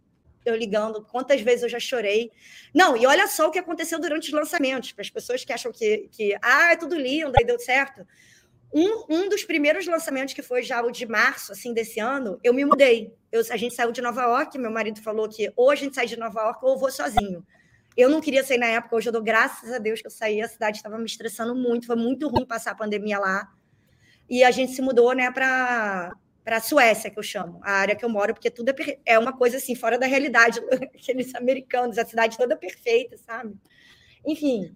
eu ligando, quantas vezes eu já chorei. Não, e olha só o que aconteceu durante os lançamentos, para as pessoas que acham que, que ah, é tudo lindo, aí deu certo. Um, um dos primeiros lançamentos, que foi já o de março, assim, desse ano, eu me mudei. Eu, a gente saiu de Nova York, meu marido falou que ou a gente sai de Nova York ou eu vou sozinho. Eu não queria sair na época, hoje eu dou graças a Deus que eu saí, a cidade estava me estressando muito, foi muito ruim passar a pandemia lá. E a gente se mudou, né, para para a Suécia, que eu chamo, a área que eu moro, porque tudo é, é uma coisa assim, fora da realidade, aqueles americanos, a cidade toda perfeita, sabe? Enfim,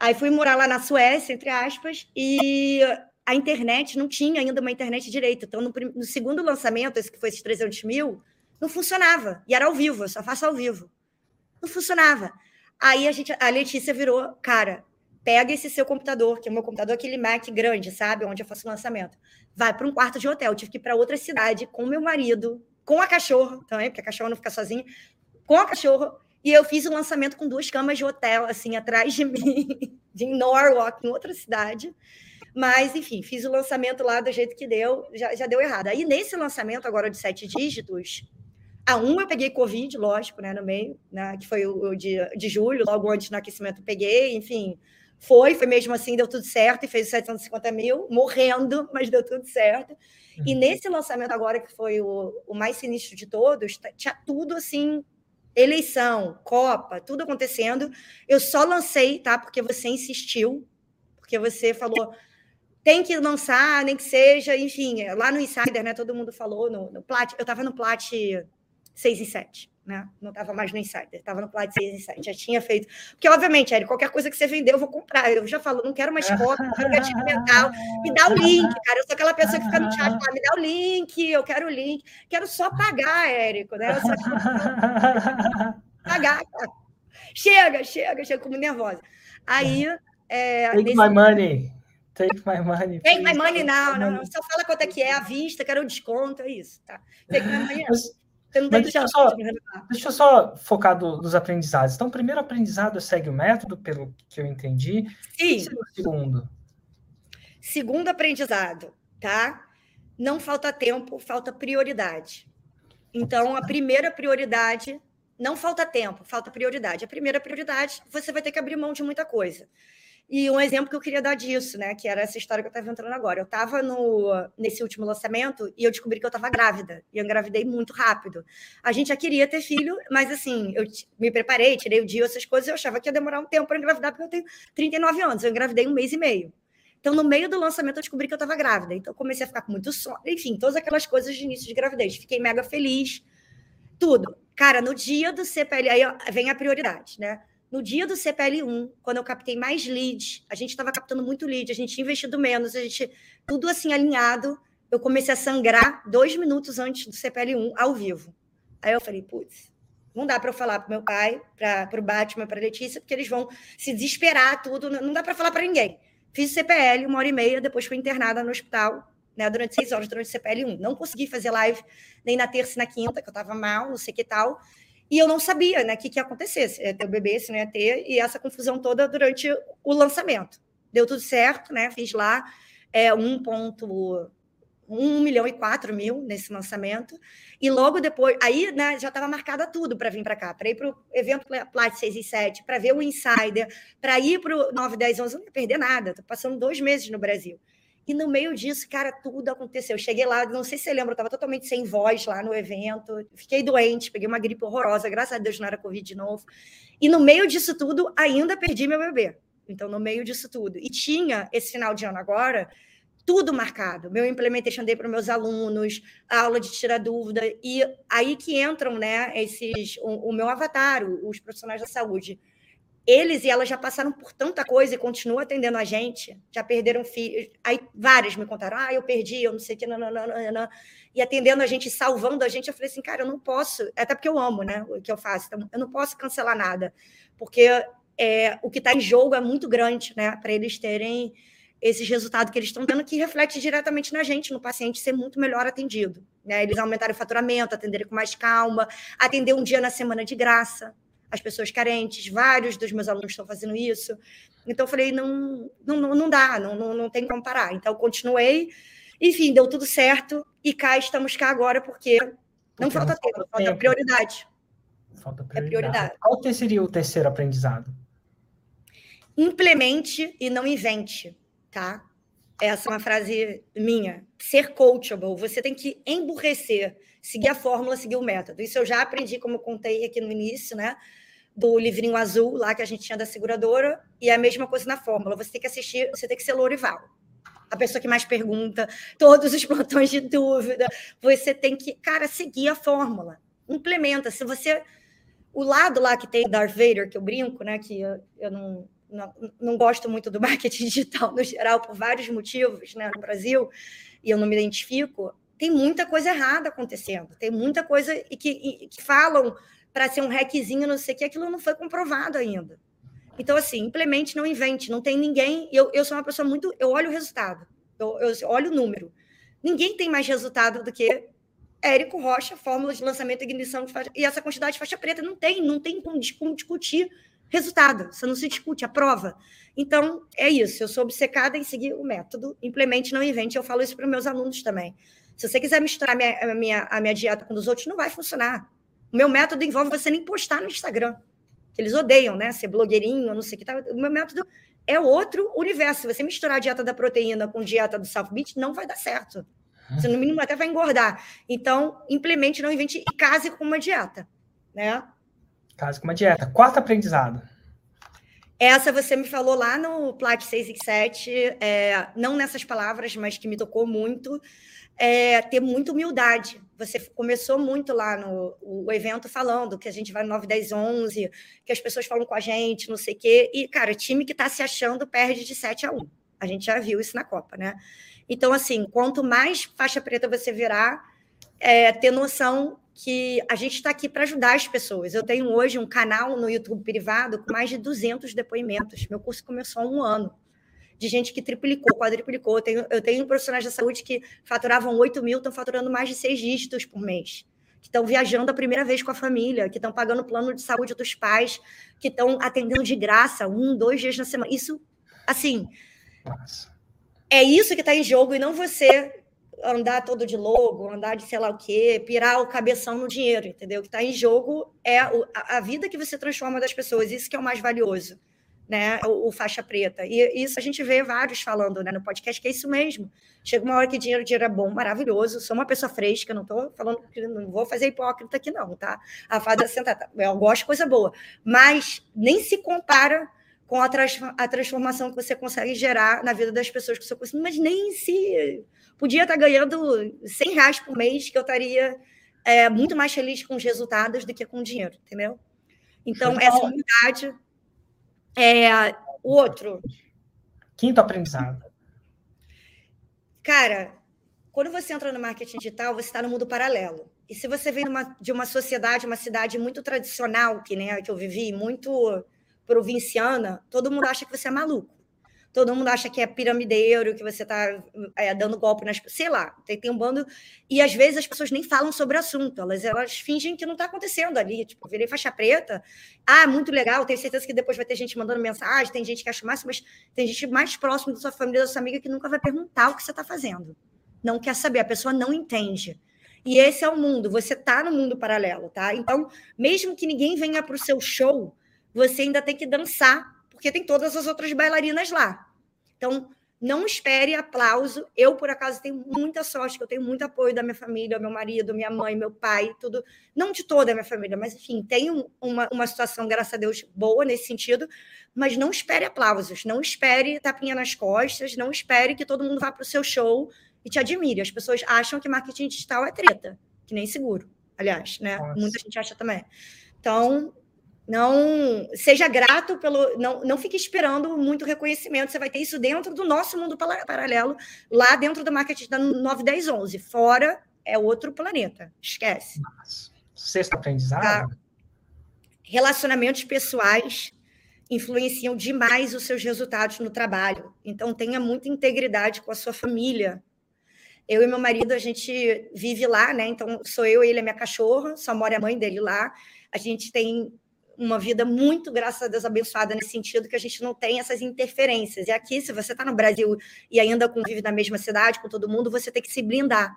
aí fui morar lá na Suécia, entre aspas, e a internet não tinha ainda uma internet direito. Então, no, no segundo lançamento, esse que foi esses 300 mil, não funcionava. E era ao vivo, eu só faço ao vivo. Não funcionava. Aí a, gente, a Letícia virou, cara, pega esse seu computador, que é o meu computador, aquele Mac grande, sabe? Onde eu faço o lançamento. Vai para um quarto de hotel. Eu tive que ir para outra cidade com meu marido, com a cachorra também, porque a cachorra não fica sozinha, com a cachorra. E eu fiz o lançamento com duas camas de hotel, assim, atrás de mim, de Norwalk, em outra cidade. Mas, enfim, fiz o lançamento lá do jeito que deu, já, já deu errado. Aí, nesse lançamento agora de sete dígitos, a um eu peguei Covid, lógico, né, no meio, né, que foi o, o de, de julho, logo antes do aquecimento peguei, enfim, foi, foi mesmo assim, deu tudo certo e fez os 750 mil, morrendo, mas deu tudo certo. Uhum. E nesse lançamento agora, que foi o, o mais sinistro de todos, tinha tudo assim, eleição, Copa, tudo acontecendo. Eu só lancei, tá? Porque você insistiu, porque você falou tem que lançar, nem que seja, enfim, lá no Insider, né? Todo mundo falou no, no Plat, eu estava no Plat 6 e 7 né? Não estava mais no Insider, estava no Plat 6 Insider, já tinha feito. Porque, obviamente, Eric, qualquer coisa que você vender, eu vou comprar. Eu já falo, não quero mais cópia, não quero gatilho mental. Me dá o link, cara. Eu sou aquela pessoa que fica no chat, fala, me dá o link, eu quero o link. Quero só pagar, Érico, né? Eu só quero pagar, cara. Chega, chega, chega, como nervosa. Aí É, Take nesse... my money. Take my money. Take my money, não, não, não. Só fala quanto é que é, à vista, quero um desconto, é isso. Tá. Take my money. Mas, mas deixa, eu só, deixa eu só focar do, dos aprendizados. Então, o primeiro aprendizado segue o método, pelo que eu entendi. Sim. E o segundo? Segundo aprendizado, tá? Não falta tempo, falta prioridade. Então, a primeira prioridade, não falta tempo, falta prioridade. A primeira prioridade, você vai ter que abrir mão de muita coisa. E um exemplo que eu queria dar disso, né, que era essa história que eu estava entrando agora. Eu estava nesse último lançamento e eu descobri que eu estava grávida. E eu engravidei muito rápido. A gente já queria ter filho, mas assim, eu me preparei, tirei o dia, essas coisas, eu achava que ia demorar um tempo para engravidar, porque eu tenho 39 anos. Eu engravidei um mês e meio. Então, no meio do lançamento, eu descobri que eu estava grávida. Então, comecei a ficar com muito sono. Enfim, todas aquelas coisas de início de gravidez. Fiquei mega feliz. Tudo. Cara, no dia do CPL, aí vem a prioridade, né? No dia do CPL1, quando eu captei mais leads, a gente estava captando muito lead, a gente tinha investido menos, a gente tudo assim alinhado. Eu comecei a sangrar dois minutos antes do CPL1 ao vivo. Aí eu falei, putz, não dá para eu falar para meu pai, para o Batman, para Letícia, porque eles vão se desesperar tudo. Não dá para falar para ninguém. Fiz o CPL uma hora e meia, depois fui internada no hospital, né, durante seis horas, durante o CPL 1. Não consegui fazer live nem na terça e na quinta, que eu estava mal, não sei que tal. E eu não sabia né, o que, que ia acontecer, se ia ter o bebê, se não ia ter, e essa confusão toda durante o lançamento. Deu tudo certo, né? Fiz lá é, 1,1 milhão e 4 mil nesse lançamento. E logo depois, aí né, já estava marcada tudo para vir para cá, para ir para o evento Plat 6 e 7, para ver o Insider, para ir para o 9, 10, 11, não ia perder nada. Estou passando dois meses no Brasil. E no meio disso, cara, tudo aconteceu. Eu cheguei lá, não sei se você lembra, eu estava totalmente sem voz lá no evento. Fiquei doente, peguei uma gripe horrorosa, graças a Deus não era Covid de novo. E no meio disso tudo, ainda perdi meu bebê. Então, no meio disso tudo. E tinha esse final de ano agora, tudo marcado. Meu implementation day para meus alunos, aula de tirar dúvida. E aí que entram, né, esses, o, o meu avatar, os profissionais da saúde eles e elas já passaram por tanta coisa e continuam atendendo a gente, já perderam filhos. Aí várias me contaram: ah, eu perdi, eu não sei o que, não, não, não, não, e atendendo a gente, salvando a gente. Eu falei assim, cara, eu não posso, até porque eu amo né, o que eu faço, então eu não posso cancelar nada, porque é, o que está em jogo é muito grande, né, para eles terem esses resultados que eles estão tendo, que reflete diretamente na gente, no paciente ser muito melhor atendido. Né? Eles aumentarem o faturamento, atenderem com mais calma, atender um dia na semana de graça as pessoas carentes, vários dos meus alunos estão fazendo isso. Então, eu falei, não, não, não dá, não, não, não tem como parar. Então, continuei, enfim, deu tudo certo, e cá estamos cá agora, porque não porque falta tempo, falta tempo. prioridade. Falta prioridade. É prioridade. Qual seria o terceiro aprendizado? Implemente e não invente, tá? Essa é uma frase minha. Ser coachable, você tem que emburrecer, seguir a fórmula, seguir o método. Isso eu já aprendi, como eu contei aqui no início, né? Do livrinho azul lá que a gente tinha da seguradora, e é a mesma coisa na fórmula. Você tem que assistir, você tem que ser Lorival. A pessoa que mais pergunta, todos os plantões de dúvida. Você tem que, cara, seguir a fórmula. Implementa. Se você. O lado lá que tem Darth Vader, que eu brinco, né? Que eu, eu não, não, não gosto muito do marketing digital no geral, por vários motivos, né, no Brasil, e eu não me identifico. Tem muita coisa errada acontecendo, tem muita coisa e que, e, que falam para ser um hackzinho, não sei o que, aquilo não foi comprovado ainda. Então, assim, implemente, não invente, não tem ninguém. Eu, eu sou uma pessoa muito. Eu olho o resultado, eu, eu olho o número. Ninguém tem mais resultado do que Érico Rocha, fórmula de lançamento e ignição de faixa, e essa quantidade de faixa preta não tem, não tem como, discutir resultado, você não se discute, a prova. Então, é isso, eu sou obcecada em seguir o método, implemente, não invente, eu falo isso para os meus alunos também. Se você quiser misturar minha, a minha, a minha dieta com os outros, não vai funcionar. O meu método envolve você nem postar no Instagram. Eles odeiam, né? Ser blogueirinho, não sei o que. Tá. O meu método é outro universo. Se você misturar a dieta da proteína com a dieta do South Beach, não vai dar certo. Você, no mínimo, até vai engordar. Então, implemente, não invente e case com uma dieta, né? Case com uma dieta. Quarto aprendizado. Essa você me falou lá no Plat 6 e 7, é, não nessas palavras, mas que me tocou muito é, ter muita humildade. Você começou muito lá no o evento falando que a gente vai no 9, 10, 11, que as pessoas falam com a gente, não sei o quê. E, cara, time que está se achando perde de 7 a 1. A gente já viu isso na Copa, né? Então, assim, quanto mais faixa preta você virar, é, ter noção que a gente está aqui para ajudar as pessoas. Eu tenho hoje um canal no YouTube privado com mais de 200 depoimentos. Meu curso começou há um ano. De gente que triplicou, quadriplicou. Eu tenho, eu tenho profissionais da saúde que faturavam 8 mil, estão faturando mais de seis dígitos por mês. Que estão viajando a primeira vez com a família, que estão pagando plano de saúde dos pais, que estão atendendo de graça um, dois dias na semana. Isso, assim, Nossa. é isso que está em jogo e não você andar todo de logo, andar de sei lá o quê, pirar o cabeção no dinheiro, entendeu? O que está em jogo é a, vida que você transforma das pessoas, isso que é o mais valioso, né? O, o, faixa preta. E isso a gente vê vários falando né, no podcast, que é isso mesmo. Chega uma hora que dinheiro, dinheiro é bom, maravilhoso. Sou uma pessoa fresca, não estou falando que não vou fazer hipócrita aqui, não, tá? A fada sentada, eu gosto de coisa boa, mas nem se compara com a, a transformação que você consegue gerar na vida das pessoas que você consegue. Mas nem se podia estar ganhando 100 reais por mês, que eu estaria é, muito mais feliz com os resultados do que com o dinheiro, entendeu? Então, essa unidade. É, o outro. Quinto aprendizado. Cara, quando você entra no marketing digital, você está no mundo paralelo. E se você vem numa, de uma sociedade, uma cidade muito tradicional, que, né, que eu vivi, muito provinciana, todo mundo acha que você é maluco todo mundo acha que é piramideiro, que você está é, dando golpe nas. Sei lá, tem, tem um bando. E às vezes as pessoas nem falam sobre o assunto, elas, elas fingem que não está acontecendo ali. Tipo, virei faixa preta. Ah, muito legal, tenho certeza que depois vai ter gente mandando mensagem, tem gente que acha massa, mas tem gente mais próxima da sua família, da sua amiga, que nunca vai perguntar o que você está fazendo. Não quer saber, a pessoa não entende. E esse é o mundo, você está no mundo paralelo, tá? Então, mesmo que ninguém venha para o seu show, você ainda tem que dançar porque tem todas as outras bailarinas lá. Então, não espere aplauso. Eu, por acaso, tenho muita sorte, que eu tenho muito apoio da minha família, meu marido, minha mãe, meu pai, tudo. Não de toda a minha família, mas, enfim, tenho uma, uma situação, graças a Deus, boa nesse sentido. Mas não espere aplausos, não espere tapinha nas costas, não espere que todo mundo vá para o seu show e te admire. As pessoas acham que marketing digital é treta, que nem seguro, aliás, né? Nossa. Muita gente acha também. Então, não seja grato pelo. Não, não fique esperando muito reconhecimento. Você vai ter isso dentro do nosso mundo paralelo, lá dentro do marketing da 91011. Fora é outro planeta. Esquece. Sexto aprendizado. Tá? Relacionamentos pessoais influenciam demais os seus resultados no trabalho. Então, tenha muita integridade com a sua família. Eu e meu marido, a gente vive lá, né? Então, sou eu, ele é minha cachorra, só mora a mãe dele lá. A gente tem uma vida muito, graças a Deus, abençoada nesse sentido, que a gente não tem essas interferências. E aqui, se você está no Brasil e ainda convive na mesma cidade com todo mundo, você tem que se blindar.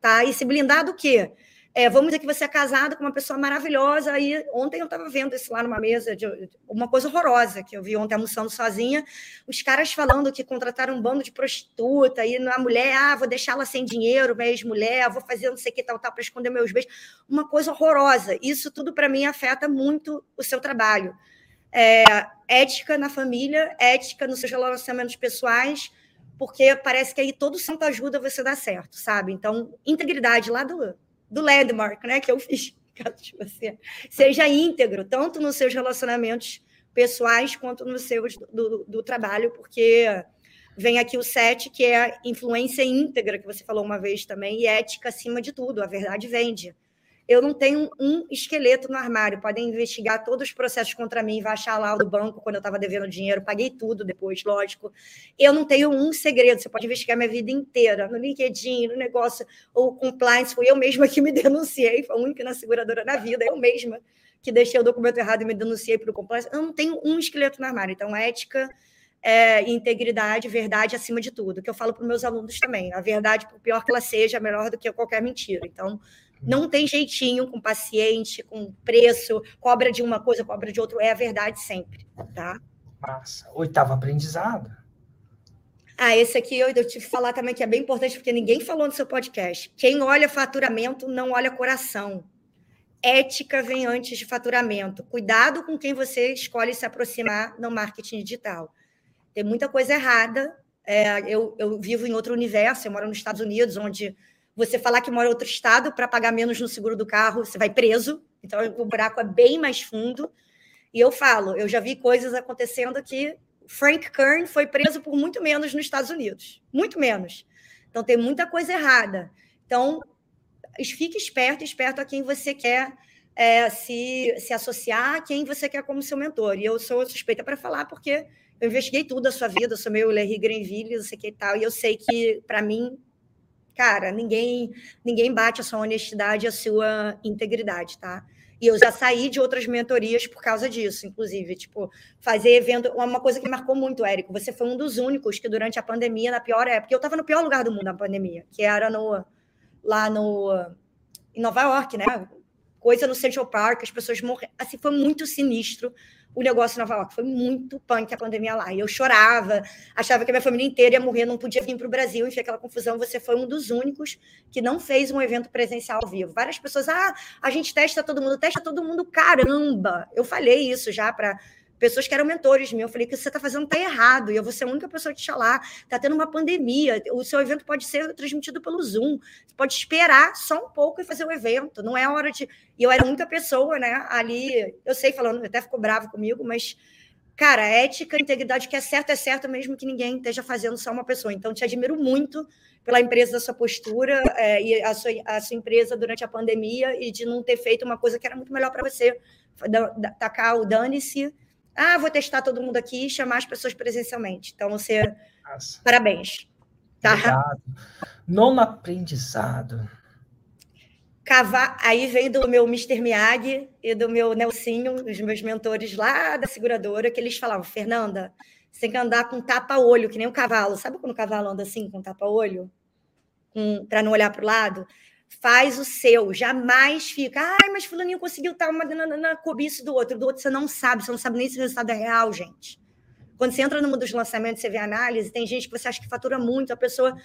Tá? E se blindar do quê? É, vamos dizer que você é casado com uma pessoa maravilhosa. Aí ontem eu estava vendo isso lá numa mesa, de, uma coisa horrorosa que eu vi ontem almoçando sozinha. Os caras falando que contrataram um bando de prostituta e a mulher, ah, vou deixá-la sem dinheiro, minha ex-mulher, vou fazer não sei o que tal, tal, para esconder meus beijos. Uma coisa horrorosa. Isso tudo para mim afeta muito o seu trabalho. É, ética na família, ética nos seus relacionamentos pessoais, porque parece que aí todo santo ajuda você dar certo, sabe? Então, integridade lá do do landmark, né, que eu fiz, de você, seja íntegro, tanto nos seus relacionamentos pessoais quanto nos seus do, do, trabalho, porque vem aqui o sete, que é influência íntegra, que você falou uma vez também, e ética acima de tudo, a verdade vende. Eu não tenho um esqueleto no armário. Podem investigar todos os processos contra mim, vai achar lá do banco quando eu estava devendo dinheiro, paguei tudo depois, lógico. Eu não tenho um segredo. Você pode investigar minha vida inteira no LinkedIn, no negócio, ou compliance. Fui eu mesma que me denunciei, foi a única na seguradora na vida, eu mesma que deixei o documento errado e me denunciei para o compliance. Eu não tenho um esqueleto no armário. Então, ética é, integridade, verdade acima de tudo, que eu falo para meus alunos também. A verdade, por pior que ela seja, é melhor do que qualquer mentira. Então, não tem jeitinho com paciente, com preço, cobra de uma coisa, cobra de outra, é a verdade sempre, tá? Massa. Oitavo aprendizado. Ah, esse aqui eu, eu tive que falar também que é bem importante, porque ninguém falou no seu podcast. Quem olha faturamento não olha coração. Ética vem antes de faturamento. Cuidado com quem você escolhe se aproximar no marketing digital. Tem muita coisa errada. É, eu, eu vivo em outro universo, eu moro nos Estados Unidos, onde você falar que mora em outro estado para pagar menos no seguro do carro, você vai preso. Então, o buraco é bem mais fundo. E eu falo, eu já vi coisas acontecendo que Frank Kern foi preso por muito menos nos Estados Unidos. Muito menos. Então, tem muita coisa errada. Então, fique esperto, esperto a quem você quer é, se, se associar, a quem você quer como seu mentor. E eu sou suspeita para falar, porque eu investiguei tudo da sua vida, eu sou meio Larry Grenville, não sei o que e tal, e eu sei que, para mim, cara, ninguém ninguém bate a sua honestidade, a sua integridade, tá? E eu já saí de outras mentorias por causa disso, inclusive, tipo, fazer evento, uma coisa que marcou muito, Érico, você foi um dos únicos que durante a pandemia, na pior época, eu estava no pior lugar do mundo na pandemia, que era no lá no em Nova York, né? Coisa no Central Park, as pessoas morreram, assim, foi muito sinistro o negócio em Nova York. Foi muito punk a pandemia lá. E eu chorava, achava que a minha família inteira ia morrer, não podia vir para o Brasil, enfim, aquela confusão. Você foi um dos únicos que não fez um evento presencial ao vivo. Várias pessoas, ah, a gente testa todo mundo, testa todo mundo, caramba! Eu falei isso já para pessoas que eram mentores meus. Eu falei que você está fazendo está errado, e eu vou ser a única pessoa que te falar. Está tendo uma pandemia, o seu evento pode ser transmitido pelo Zoom. Você pode esperar só um pouco e fazer o evento. Não é hora de. E eu era a única pessoa, né? Ali, eu sei falando, até ficou bravo comigo, mas. Cara, ética, integridade, que é certo, é certo, mesmo que ninguém esteja fazendo só uma pessoa. Então, te admiro muito pela empresa da sua postura é, e a sua, a sua empresa durante a pandemia e de não ter feito uma coisa que era muito melhor para você. Tacar o dane-se ah, vou testar todo mundo aqui e chamar as pessoas presencialmente. Então, você. Nossa. Parabéns. Tá? Obrigado. Nono aprendizado. Cavar, aí vem do meu Mr. Miyagi e do meu Nelsinho, os meus mentores lá da seguradora, que eles falavam, Fernanda, você tem que andar com tapa-olho, que nem um cavalo. Sabe quando o cavalo anda assim, com tapa-olho? Para não olhar para o lado? Faz o seu, jamais fica, ai, mas fulaninho conseguiu estar uma na cobiça do outro, do outro você não sabe, você não sabe nem se o resultado é real, gente. Quando você entra no mundo dos lançamentos, você vê análise, tem gente que você acha que fatura muito, a pessoa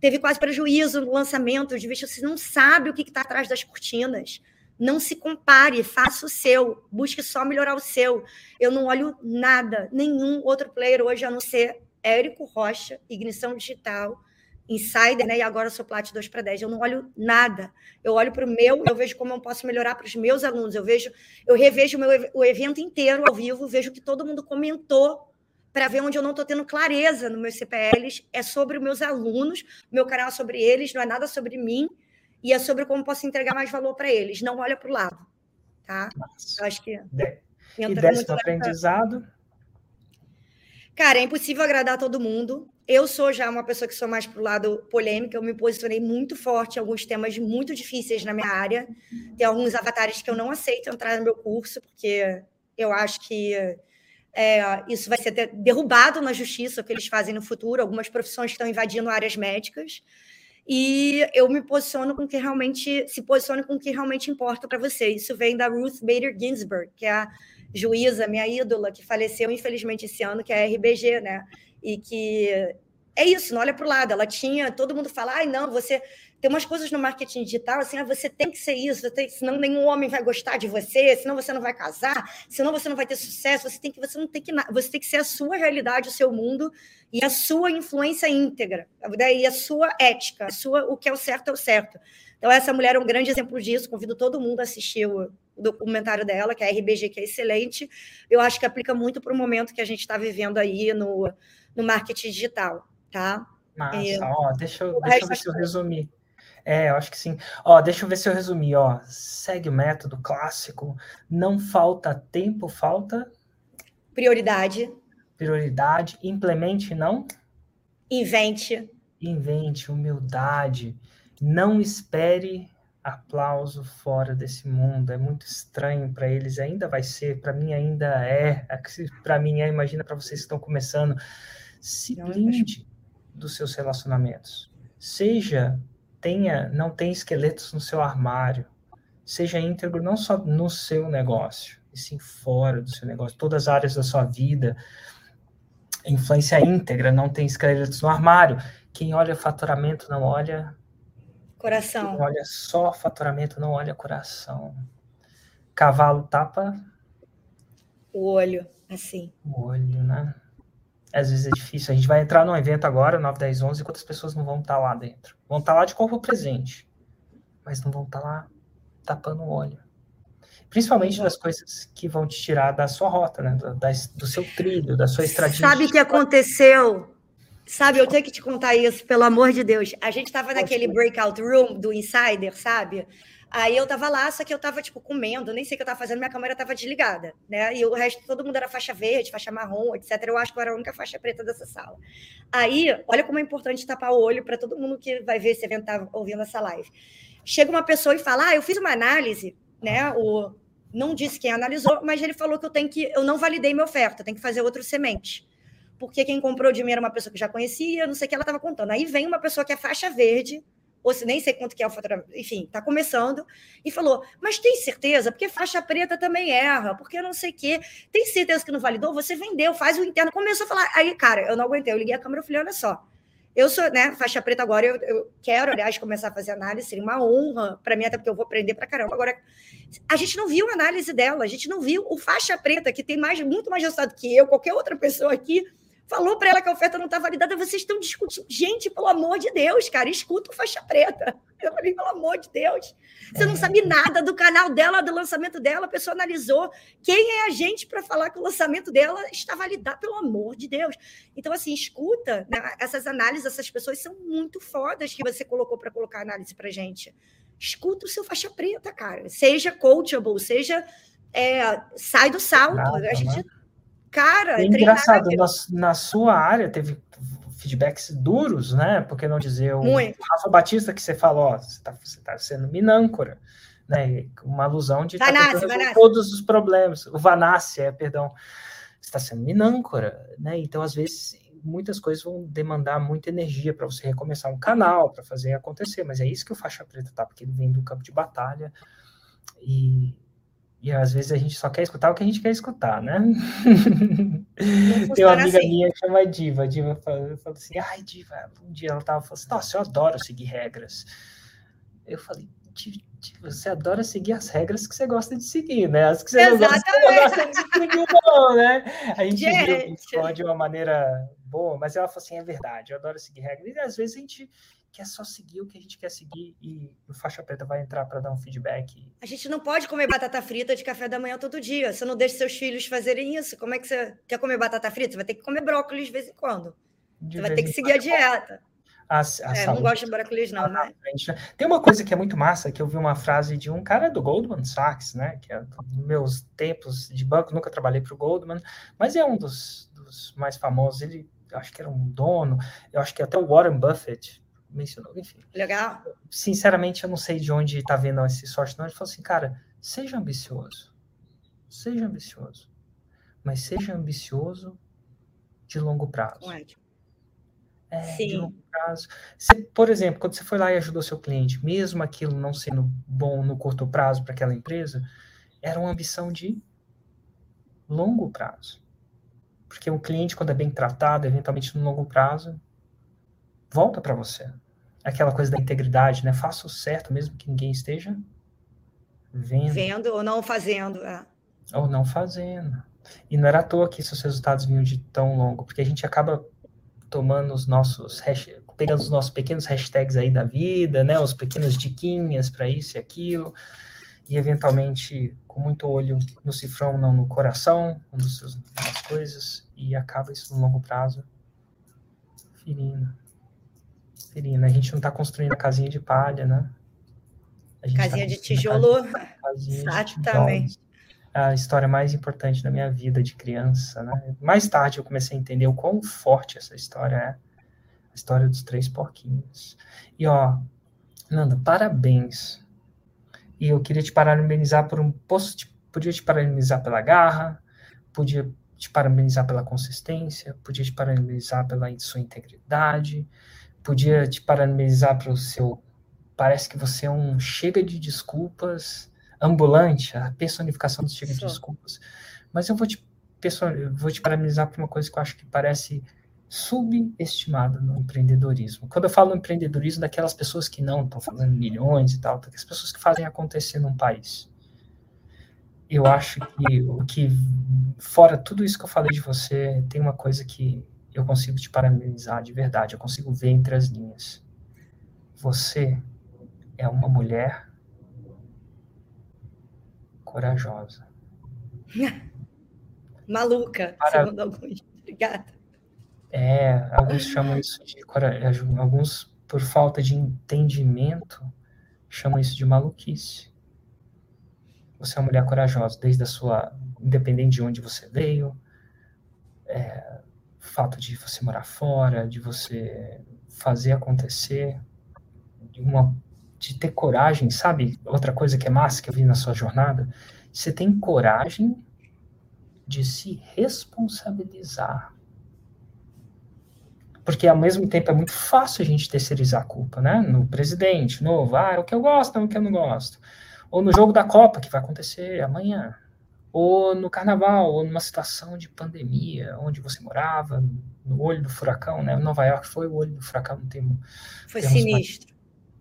teve quase prejuízo no lançamento, de vista você não sabe o que está atrás das cortinas. Não se compare, faça o seu, busque só melhorar o seu. Eu não olho nada, nenhum outro player hoje, a não ser Érico Rocha, Ignição Digital, insider, né? E agora eu sou Plat 2 para 10. Eu não olho nada. Eu olho para o meu, eu vejo como eu posso melhorar para os meus alunos. Eu vejo, eu revejo o, meu, o evento inteiro ao vivo, vejo que todo mundo comentou para ver onde eu não estou tendo clareza nos meus CPLs. É sobre os meus alunos, meu canal é sobre eles, não é nada sobre mim. E é sobre como posso entregar mais valor para eles. Não olha para o lado. Tá? Eu acho que. E décimo aprendizado. Cara, é impossível agradar todo mundo. Eu sou já uma pessoa que sou mais para o lado polêmico, eu me posicionei muito forte em alguns temas muito difíceis na minha área. Tem alguns avatares que eu não aceito entrar no meu curso, porque eu acho que é, isso vai ser derrubado na justiça, o que eles fazem no futuro. Algumas profissões estão invadindo áreas médicas. E eu me posiciono com o que realmente se posicione com o que realmente importa para você. Isso vem da Ruth Bader Ginsburg, que é a juíza, minha ídola, que faleceu infelizmente esse ano, que é a RBG, né? E que é isso, não olha para o lado. Ela tinha, todo mundo fala, ai, não, você tem umas coisas no marketing digital, assim, ah, você tem que ser isso, tem, senão nenhum homem vai gostar de você, senão você não vai casar, senão você não vai ter sucesso, você tem que, você não tem que, você tem que ser a sua realidade, o seu mundo e a sua influência íntegra, e a sua ética, a sua, o que é o certo é o certo. Então, essa mulher é um grande exemplo disso, convido todo mundo a assistir o, documentário dela, que é a RBG, que é excelente. Eu acho que aplica muito para o momento que a gente está vivendo aí no, no marketing digital, tá? Massa, é, ó, deixa eu, deixa eu ver se eu resumir. É, eu acho que sim. Ó, deixa eu ver se eu resumi, ó. Segue o método clássico. Não falta tempo, falta prioridade. Prioridade, implemente, não? Invente. Invente, humildade. Não espere aplauso fora desse mundo. É muito estranho para eles, ainda vai ser, para mim ainda é. é para mim é, imagina para vocês que estão começando se blinde dos seus relacionamentos. Seja, tenha, não tenha esqueletos no seu armário. Seja íntegro não só no seu negócio, e sim fora do seu negócio, todas as áreas da sua vida. Influência íntegra, não tem esqueletos no armário. Quem olha faturamento não olha coração. Quem olha só faturamento não olha coração. Cavalo tapa o olho, assim. O olho, né? às vezes é difícil. A gente vai entrar num evento agora, 9, 10, 11, e quantas pessoas não vão estar lá dentro? Vão estar lá de corpo presente, mas não vão estar lá tapando o olho. Principalmente das coisas que vão te tirar da sua rota, né? Do, da, do seu trilho, da sua estratégia. Sabe o que aconteceu? Sabe, eu tenho que te contar isso, pelo amor de Deus. A gente estava naquele breakout room do Insider, sabe? Aí eu tava lá, só que eu tava, tipo, comendo, nem sei o que eu tava fazendo, minha câmera tava desligada, né? E o resto, todo mundo era faixa verde, faixa marrom, etc. Eu acho que eu era a única faixa preta dessa sala. Aí, olha como é importante tapar o olho para todo mundo que vai ver esse evento tá ouvindo essa live. Chega uma pessoa e fala: Ah, eu fiz uma análise, né? O não disse quem analisou, mas ele falou que eu tenho que, eu não validei minha oferta, tem que fazer outro semente. Porque quem comprou de mim era uma pessoa que já conhecia, não sei o que ela estava contando. Aí vem uma pessoa que é faixa verde, ou se nem sei quanto que é o faturamento, enfim, está começando, e falou, mas tem certeza? Porque faixa preta também erra, porque não sei o quê. Tem certeza que não validou? Você vendeu, faz o interno. Começou a falar, aí, cara, eu não aguentei, eu liguei a câmera e falei, olha só, eu sou, né, faixa preta agora, eu, eu quero, aliás, começar a fazer análise, seria uma honra para mim, até porque eu vou aprender para caramba. Agora, a gente não viu a análise dela, a gente não viu o faixa preta, que tem mais, muito mais resultado que eu, qualquer outra pessoa aqui, falou para ela que a oferta não está validada, vocês estão discutindo. Gente, pelo amor de Deus, cara, escuta o faixa preta. Eu falei, pelo amor de Deus. Você não sabe nada do canal dela, do lançamento dela, a pessoa analisou. Quem é a gente para falar que o lançamento dela está validado, pelo amor de Deus? Então, assim, escuta, né? essas análises, essas pessoas são muito fodas que você colocou para colocar análise para gente. Escuta o seu faixa preta, cara. Seja coachable, seja. É, sai do salto. Nada, a gente. Né? Cara, é engraçado, na, na sua área teve feedbacks duros, né? Porque não dizer o Muito. Rafa Batista que você falou, ó, você está tá sendo minâncora, né? Uma alusão de Vanassi, tá todos os problemas. O Vanassi, é, perdão, está sendo minâncora, né? Então, às vezes, muitas coisas vão demandar muita energia para você recomeçar um canal, para fazer acontecer, mas é isso que o faixa preta tá, porque ele vem do campo de batalha e e às vezes a gente só quer escutar o que a gente quer escutar, né? Tem uma amiga assim. minha que chama Diva. A Diva falou, falou assim: ai, Diva, um dia ela tava falando assim, nossa, eu adoro seguir regras. Eu falei, você adora seguir as regras que você gosta de seguir, né? As que você Exatamente. não gosta, você não gosta de seguir, não, né? A gente, gente. viu de uma maneira boa, mas ela falou assim: é verdade, eu adoro seguir regras. E às vezes a gente que é só seguir o que a gente quer seguir e o faixa preta vai entrar para dar um feedback. A gente não pode comer batata frita de café da manhã todo dia. Você não deixa seus filhos fazerem isso. Como é que você quer comer batata frita? Você vai ter que comer brócolis de vez em quando. De você vai ter que seguir a dieta. A, a é, não gosto de brócolis, não, né? Tem uma coisa que é muito massa, que eu vi uma frase de um cara do Goldman Sachs, né? Que é dos meus tempos de banco, nunca trabalhei para o Goldman, mas é um dos, dos mais famosos. Ele acho que era um dono, eu acho que até o Warren Buffett mencionou, enfim. Legal. Sinceramente, eu não sei de onde está vendo esse sorte, não. Ele falou assim, cara, seja ambicioso. Seja ambicioso. Mas seja ambicioso de longo prazo. Ótimo. É, Sim. de longo prazo. Você, por exemplo, quando você foi lá e ajudou seu cliente, mesmo aquilo não sendo bom no curto prazo para aquela empresa, era uma ambição de longo prazo. Porque o cliente, quando é bem tratado, eventualmente no longo prazo, volta para você. Aquela coisa da integridade, né? Faça o certo, mesmo que ninguém esteja vendo. Vendo ou não fazendo. É. Ou não fazendo. E não era à toa que seus resultados vinham de tão longo, porque a gente acaba tomando os nossos pegando os nossos pequenos hashtags aí da vida, né, os pequenas diquinhas para isso e aquilo, e eventualmente com muito olho no cifrão, não no coração, um dos seus, das coisas, e acaba isso no longo prazo ferindo. Serina, a gente não está construindo a casinha de palha, né? Tá casinha tá de tijolo. Casinha Exatamente. De a história mais importante da minha vida de criança, né? Mais tarde eu comecei a entender o quão forte essa história é. A história dos três porquinhos. E ó, Nanda, parabéns. E eu queria te parabenizar por um posto, podia te parabenizar pela garra, podia te parabenizar pela consistência, podia te parabenizar pela sua integridade, podia te parabenizar para o seu. Parece que você é um chega de desculpas ambulante, a personificação do chega de desculpas. Mas eu vou te, vou te parabenizar por uma coisa que eu acho que parece subestimada no empreendedorismo. Quando eu falo empreendedorismo, daquelas pessoas que não estão fazendo milhões e tal, daquelas pessoas que fazem acontecer num país. Eu acho que o que, fora tudo isso que eu falei de você, tem uma coisa que eu consigo te parabenizar de verdade, eu consigo ver entre as linhas. Você é uma mulher corajosa. Maluca, Para... segundo alguns. Obrigada. É, alguns chamam isso de coragem, alguns por falta de entendimento chamam isso de maluquice. Você é uma mulher corajosa, desde a sua, independente de onde você veio, é, fato de você morar fora, de você fazer acontecer, de, uma, de ter coragem, sabe? Outra coisa que é massa que eu vi na sua jornada, você tem coragem de se responsabilizar porque ao mesmo tempo é muito fácil a gente terceirizar a culpa, né? No presidente novo, ah, é o que eu gosto, é o que eu não gosto. Ou no jogo da Copa, que vai acontecer amanhã. Ou no carnaval, ou numa situação de pandemia, onde você morava, no olho do furacão, né? Nova York foi o olho do furacão, não tem. Foi sinistro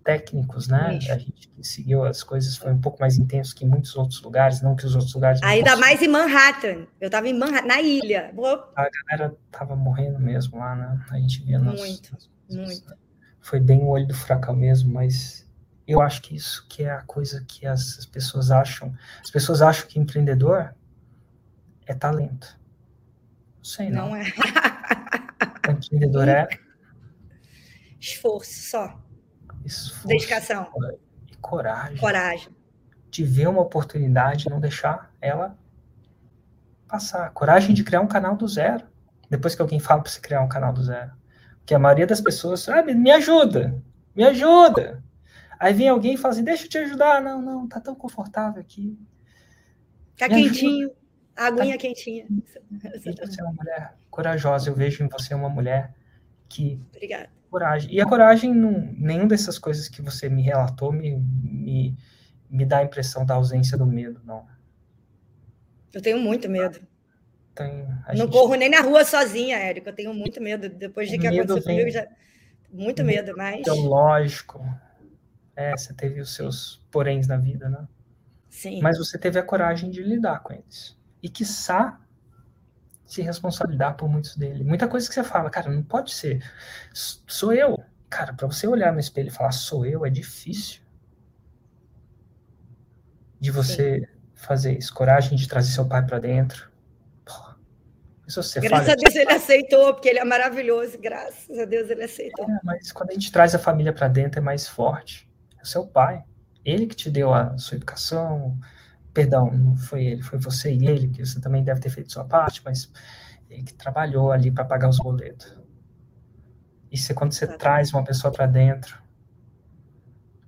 técnicos, né? Isso. A gente seguiu as coisas foi um pouco mais intenso que muitos outros lugares, não que os outros lugares. Ainda mais em Manhattan. Eu estava em Manhattan, na ilha. A galera tava morrendo mesmo lá, né? A gente via muito, muito. Foi bem o olho do furacão mesmo, mas eu acho que isso que é a coisa que as pessoas acham. As pessoas acham que empreendedor é talento. Não sei, não. Não é. empreendedor é esforço só esforço dedicação e coragem. Coragem. De ver uma oportunidade e não deixar ela passar. Coragem de criar um canal do zero. Depois que alguém fala para você criar um canal do zero. Porque a maioria das pessoas, ah, me ajuda, me ajuda. Aí vem alguém e fala assim, deixa eu te ajudar. Não, não, tá tão confortável aqui. Tá me quentinho, ajuda. a aguinha tá... quentinha. você é uma mulher corajosa, eu vejo em você uma mulher que Obrigada coragem. E a coragem, não, nenhuma dessas coisas que você me relatou me, me, me dá a impressão da ausência do medo, não. Eu tenho muito medo. Tem, não gente... corro nem na rua sozinha, Érico. Eu tenho muito medo. Depois de que aconteceu vem... comigo, já... muito medo, mas. Então, lógico. É, você teve os seus poréns na vida, né? Sim. Mas você teve a coragem de lidar com eles. E, quiçá, se responsabilizar por muitos dele. Muita coisa que você fala, cara, não pode ser. Sou eu. Cara, para você olhar no espelho e falar sou eu é difícil. De você Sim. fazer isso, coragem de trazer seu pai para dentro. isso você graças fala, a Deus ele aceitou, porque ele é maravilhoso. Graças a Deus ele aceitou. É, mas quando a gente traz a família para dentro é mais forte. É o seu pai. Ele que te deu a sua educação, Perdão, não foi ele, foi você e ele, que você também deve ter feito sua parte, mas ele que trabalhou ali para pagar os boletos. Isso é quando você traz uma pessoa para dentro.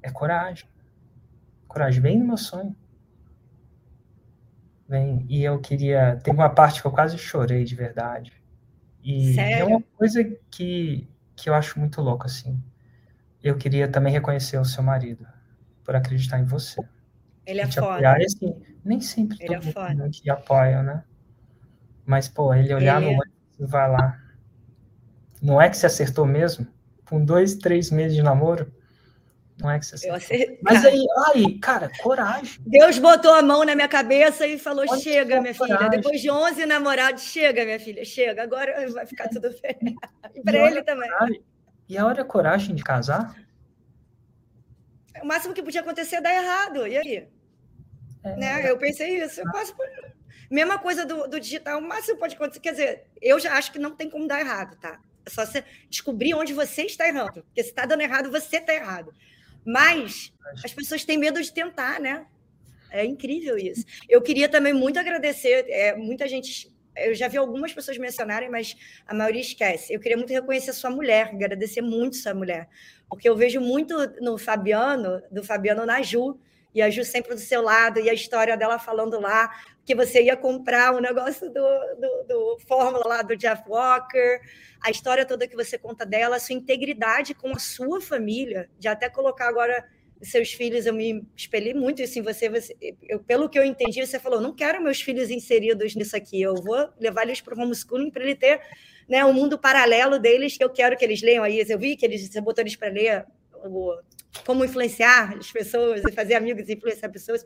É coragem. Coragem, vem no meu sonho. Vem. E eu queria. Tem uma parte que eu quase chorei de verdade. E Sério? é uma coisa que, que eu acho muito louco, assim. Eu queria também reconhecer o seu marido por acreditar em você. Ele é assim, nem sempre ele todo é mundo que apoia, né? Mas, pô, ele olhar ele no é olho e vai lá. Não é que você acertou mesmo? Com dois, três meses de namoro? Não é que você acertou. Acertei. Mas aí, aí, cara, coragem. Deus botou a mão na minha cabeça e falou: Pode chega, minha coragem. filha. Depois de 11 namorados, chega, minha filha, chega. Agora vai ficar tudo bem. E para ele também. Coragem. E a hora é coragem de casar? O máximo que podia acontecer é dar errado. E aí? É. Né? Eu pensei isso. Eu passo por... Mesma coisa do, do digital, o máximo pode acontecer. Quer dizer, eu já acho que não tem como dar errado, tá? É só você descobrir onde você está errando. Porque se está dando errado, você está errado. Mas as pessoas têm medo de tentar, né? É incrível isso. Eu queria também muito agradecer. É, muita gente. Eu já vi algumas pessoas mencionarem, mas a maioria esquece. Eu queria muito reconhecer a sua mulher, agradecer muito sua mulher. Porque eu vejo muito no Fabiano, do Fabiano na Ju, e a Ju sempre do seu lado, e a história dela falando lá que você ia comprar o um negócio do, do, do, Fórmula lá do Jeff Walker, a história toda que você conta dela, a sua integridade com a sua família, de até colocar agora seus filhos, eu me espelhei muito isso em você, você eu, pelo que eu entendi, você falou, não quero meus filhos inseridos nisso aqui, eu vou levar eles para o homeschooling para ele ter né, um mundo paralelo deles que eu quero que eles leiam aí, eu vi que eles, você botou eles para ler o como influenciar as pessoas e fazer amigos e influenciar pessoas.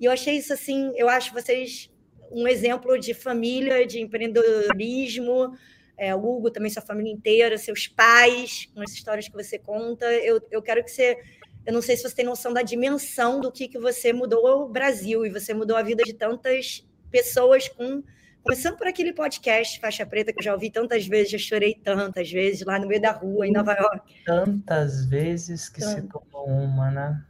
E eu achei isso assim, eu acho vocês um exemplo de família, de empreendedorismo. É, o Hugo também, sua família inteira, seus pais, com as histórias que você conta. Eu, eu quero que você. Eu não sei se você tem noção da dimensão do que, que você mudou o Brasil e você mudou a vida de tantas pessoas com Começando por aquele podcast Faixa Preta, que eu já ouvi tantas vezes, já chorei tantas vezes lá no meio da rua, em Nova York. Tantas vezes que se tomou uma, né?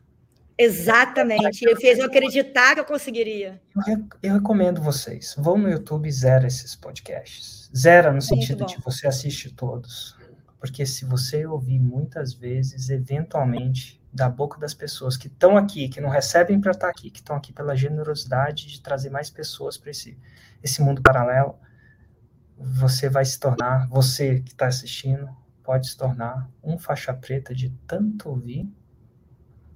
Exatamente. Ele fez eu acreditar que eu conseguiria. Eu, eu, recomendo vocês. Vão no YouTube e zera esses podcasts. Zera no sentido de você assiste todos. Porque se você ouvir muitas vezes, eventualmente, da boca das pessoas que estão aqui, que não recebem para estar tá aqui, que estão aqui pela generosidade de trazer mais pessoas para esse, esse mundo paralelo, você vai se tornar, você que está assistindo, pode se tornar um faixa preta de tanto ouvir.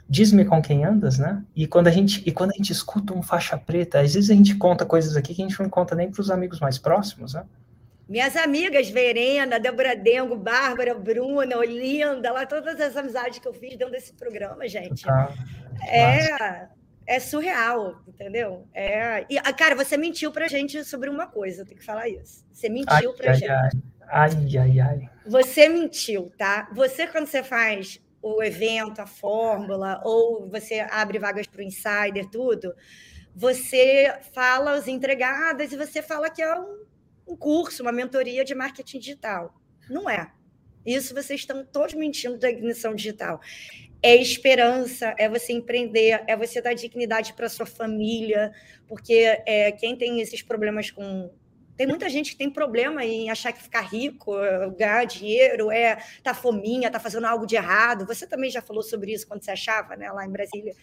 Diz-me com quem andas, né? E quando a gente e quando a gente escuta um faixa preta, às vezes a gente conta coisas aqui que a gente não conta nem para os amigos mais próximos, né? Minhas amigas, Verena, Débora Dengo, Bárbara, Bruna, Olinda, lá todas as amizades que eu fiz dentro desse programa, gente. Ah, é, é surreal, entendeu? É, e, ah, cara, você mentiu pra gente sobre uma coisa, eu tenho que falar isso. Você mentiu ai, pra ai, gente. Ai, ai, ai. Você mentiu, tá? Você, quando você faz o evento, a fórmula, ou você abre vagas para o insider, tudo, você fala as entregadas e você fala que é um um curso, uma mentoria de marketing digital. Não é. Isso vocês estão todos mentindo da ignição digital. É esperança, é você empreender, é você dar dignidade para sua família, porque é, quem tem esses problemas com tem muita gente que tem problema em achar que ficar rico, ganhar dinheiro, é tá fominha, tá fazendo algo de errado. Você também já falou sobre isso quando você achava, né, lá em Brasília.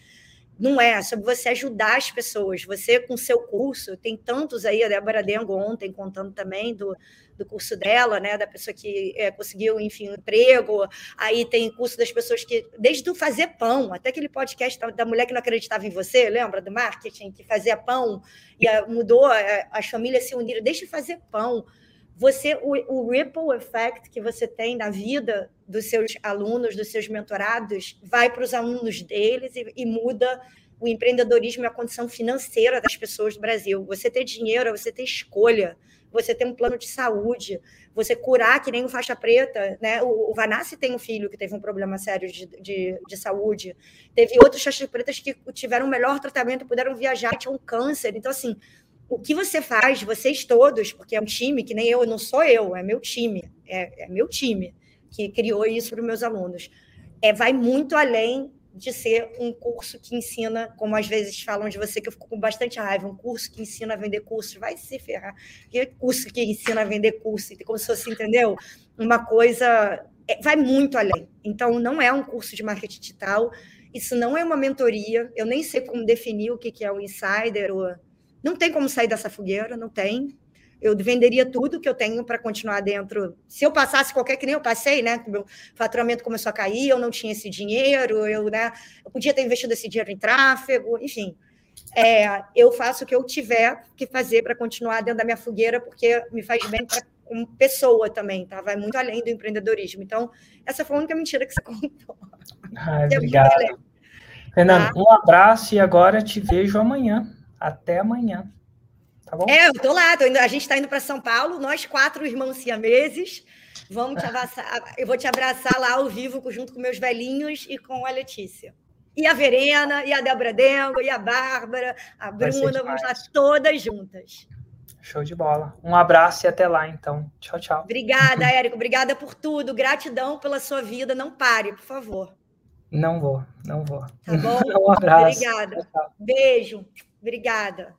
Não é, é sobre você ajudar as pessoas. Você, com seu curso, tem tantos aí, a Débora Dengo ontem contando também do, do curso dela, né? Da pessoa que é, conseguiu, enfim, um emprego. Aí tem curso das pessoas que, desde o fazer pão, até aquele podcast da mulher que não acreditava em você, lembra? Do marketing, que fazia pão e a, mudou, a, as famílias se uniram, deixa de fazer pão você o, o, ripple effect que você tem na vida dos seus alunos, dos seus mentorados, vai para os alunos deles e, e, muda o empreendedorismo e a condição financeira das pessoas do Brasil. Você ter dinheiro, você ter escolha, você ter um plano de saúde, você curar que nem o faixa preta, né? O, o Vanassi tem um filho que teve um problema sério de, de, de saúde, teve outros faixas pretas que tiveram um melhor tratamento, puderam viajar, tinham câncer. Então, assim, o que você faz, vocês todos, porque é um time que nem eu, não sou eu, é meu time, é, é meu time que criou isso para os meus alunos. É, vai muito além de ser um curso que ensina, como às vezes falam de você, que eu fico com bastante raiva, um curso que ensina a vender cursos, vai se ferrar. Que curso que ensina a vender curso? Como se fosse, entendeu? Uma coisa. É, vai muito além. Então, não é um curso de marketing digital, isso não é uma mentoria, eu nem sei como definir o que é o insider ou não tem como sair dessa fogueira, não tem. Eu venderia tudo que eu tenho para continuar dentro. Se eu passasse qualquer que nem eu passei, né? Meu faturamento começou a cair, eu não tinha esse dinheiro, eu, né? Eu podia ter investido esse dinheiro em tráfego, enfim. É, eu faço o que eu tiver que fazer para continuar dentro da minha fogueira, porque me faz bem pra, como pessoa também, tá? Vai muito além do empreendedorismo. Então, essa foi a única mentira que você contou. Ai, obrigado. Fernando, tá? um abraço e agora te vejo amanhã. Até amanhã. Tá bom? É, eu tô lá. Tô indo, a gente está indo para São Paulo, nós quatro irmãos siameses. Vamos te abraçar. Eu vou te abraçar lá ao vivo junto com meus velhinhos e com a Letícia. E a Verena, e a Débora Dengo, e a Bárbara, a Bruna, vamos lá todas juntas. Show de bola. Um abraço e até lá, então. Tchau, tchau. Obrigada, Érico. Obrigada por tudo. Gratidão pela sua vida. Não pare, por favor. Não vou, não vou. Tá bom? um abraço. Obrigada. Beijo. Obrigada.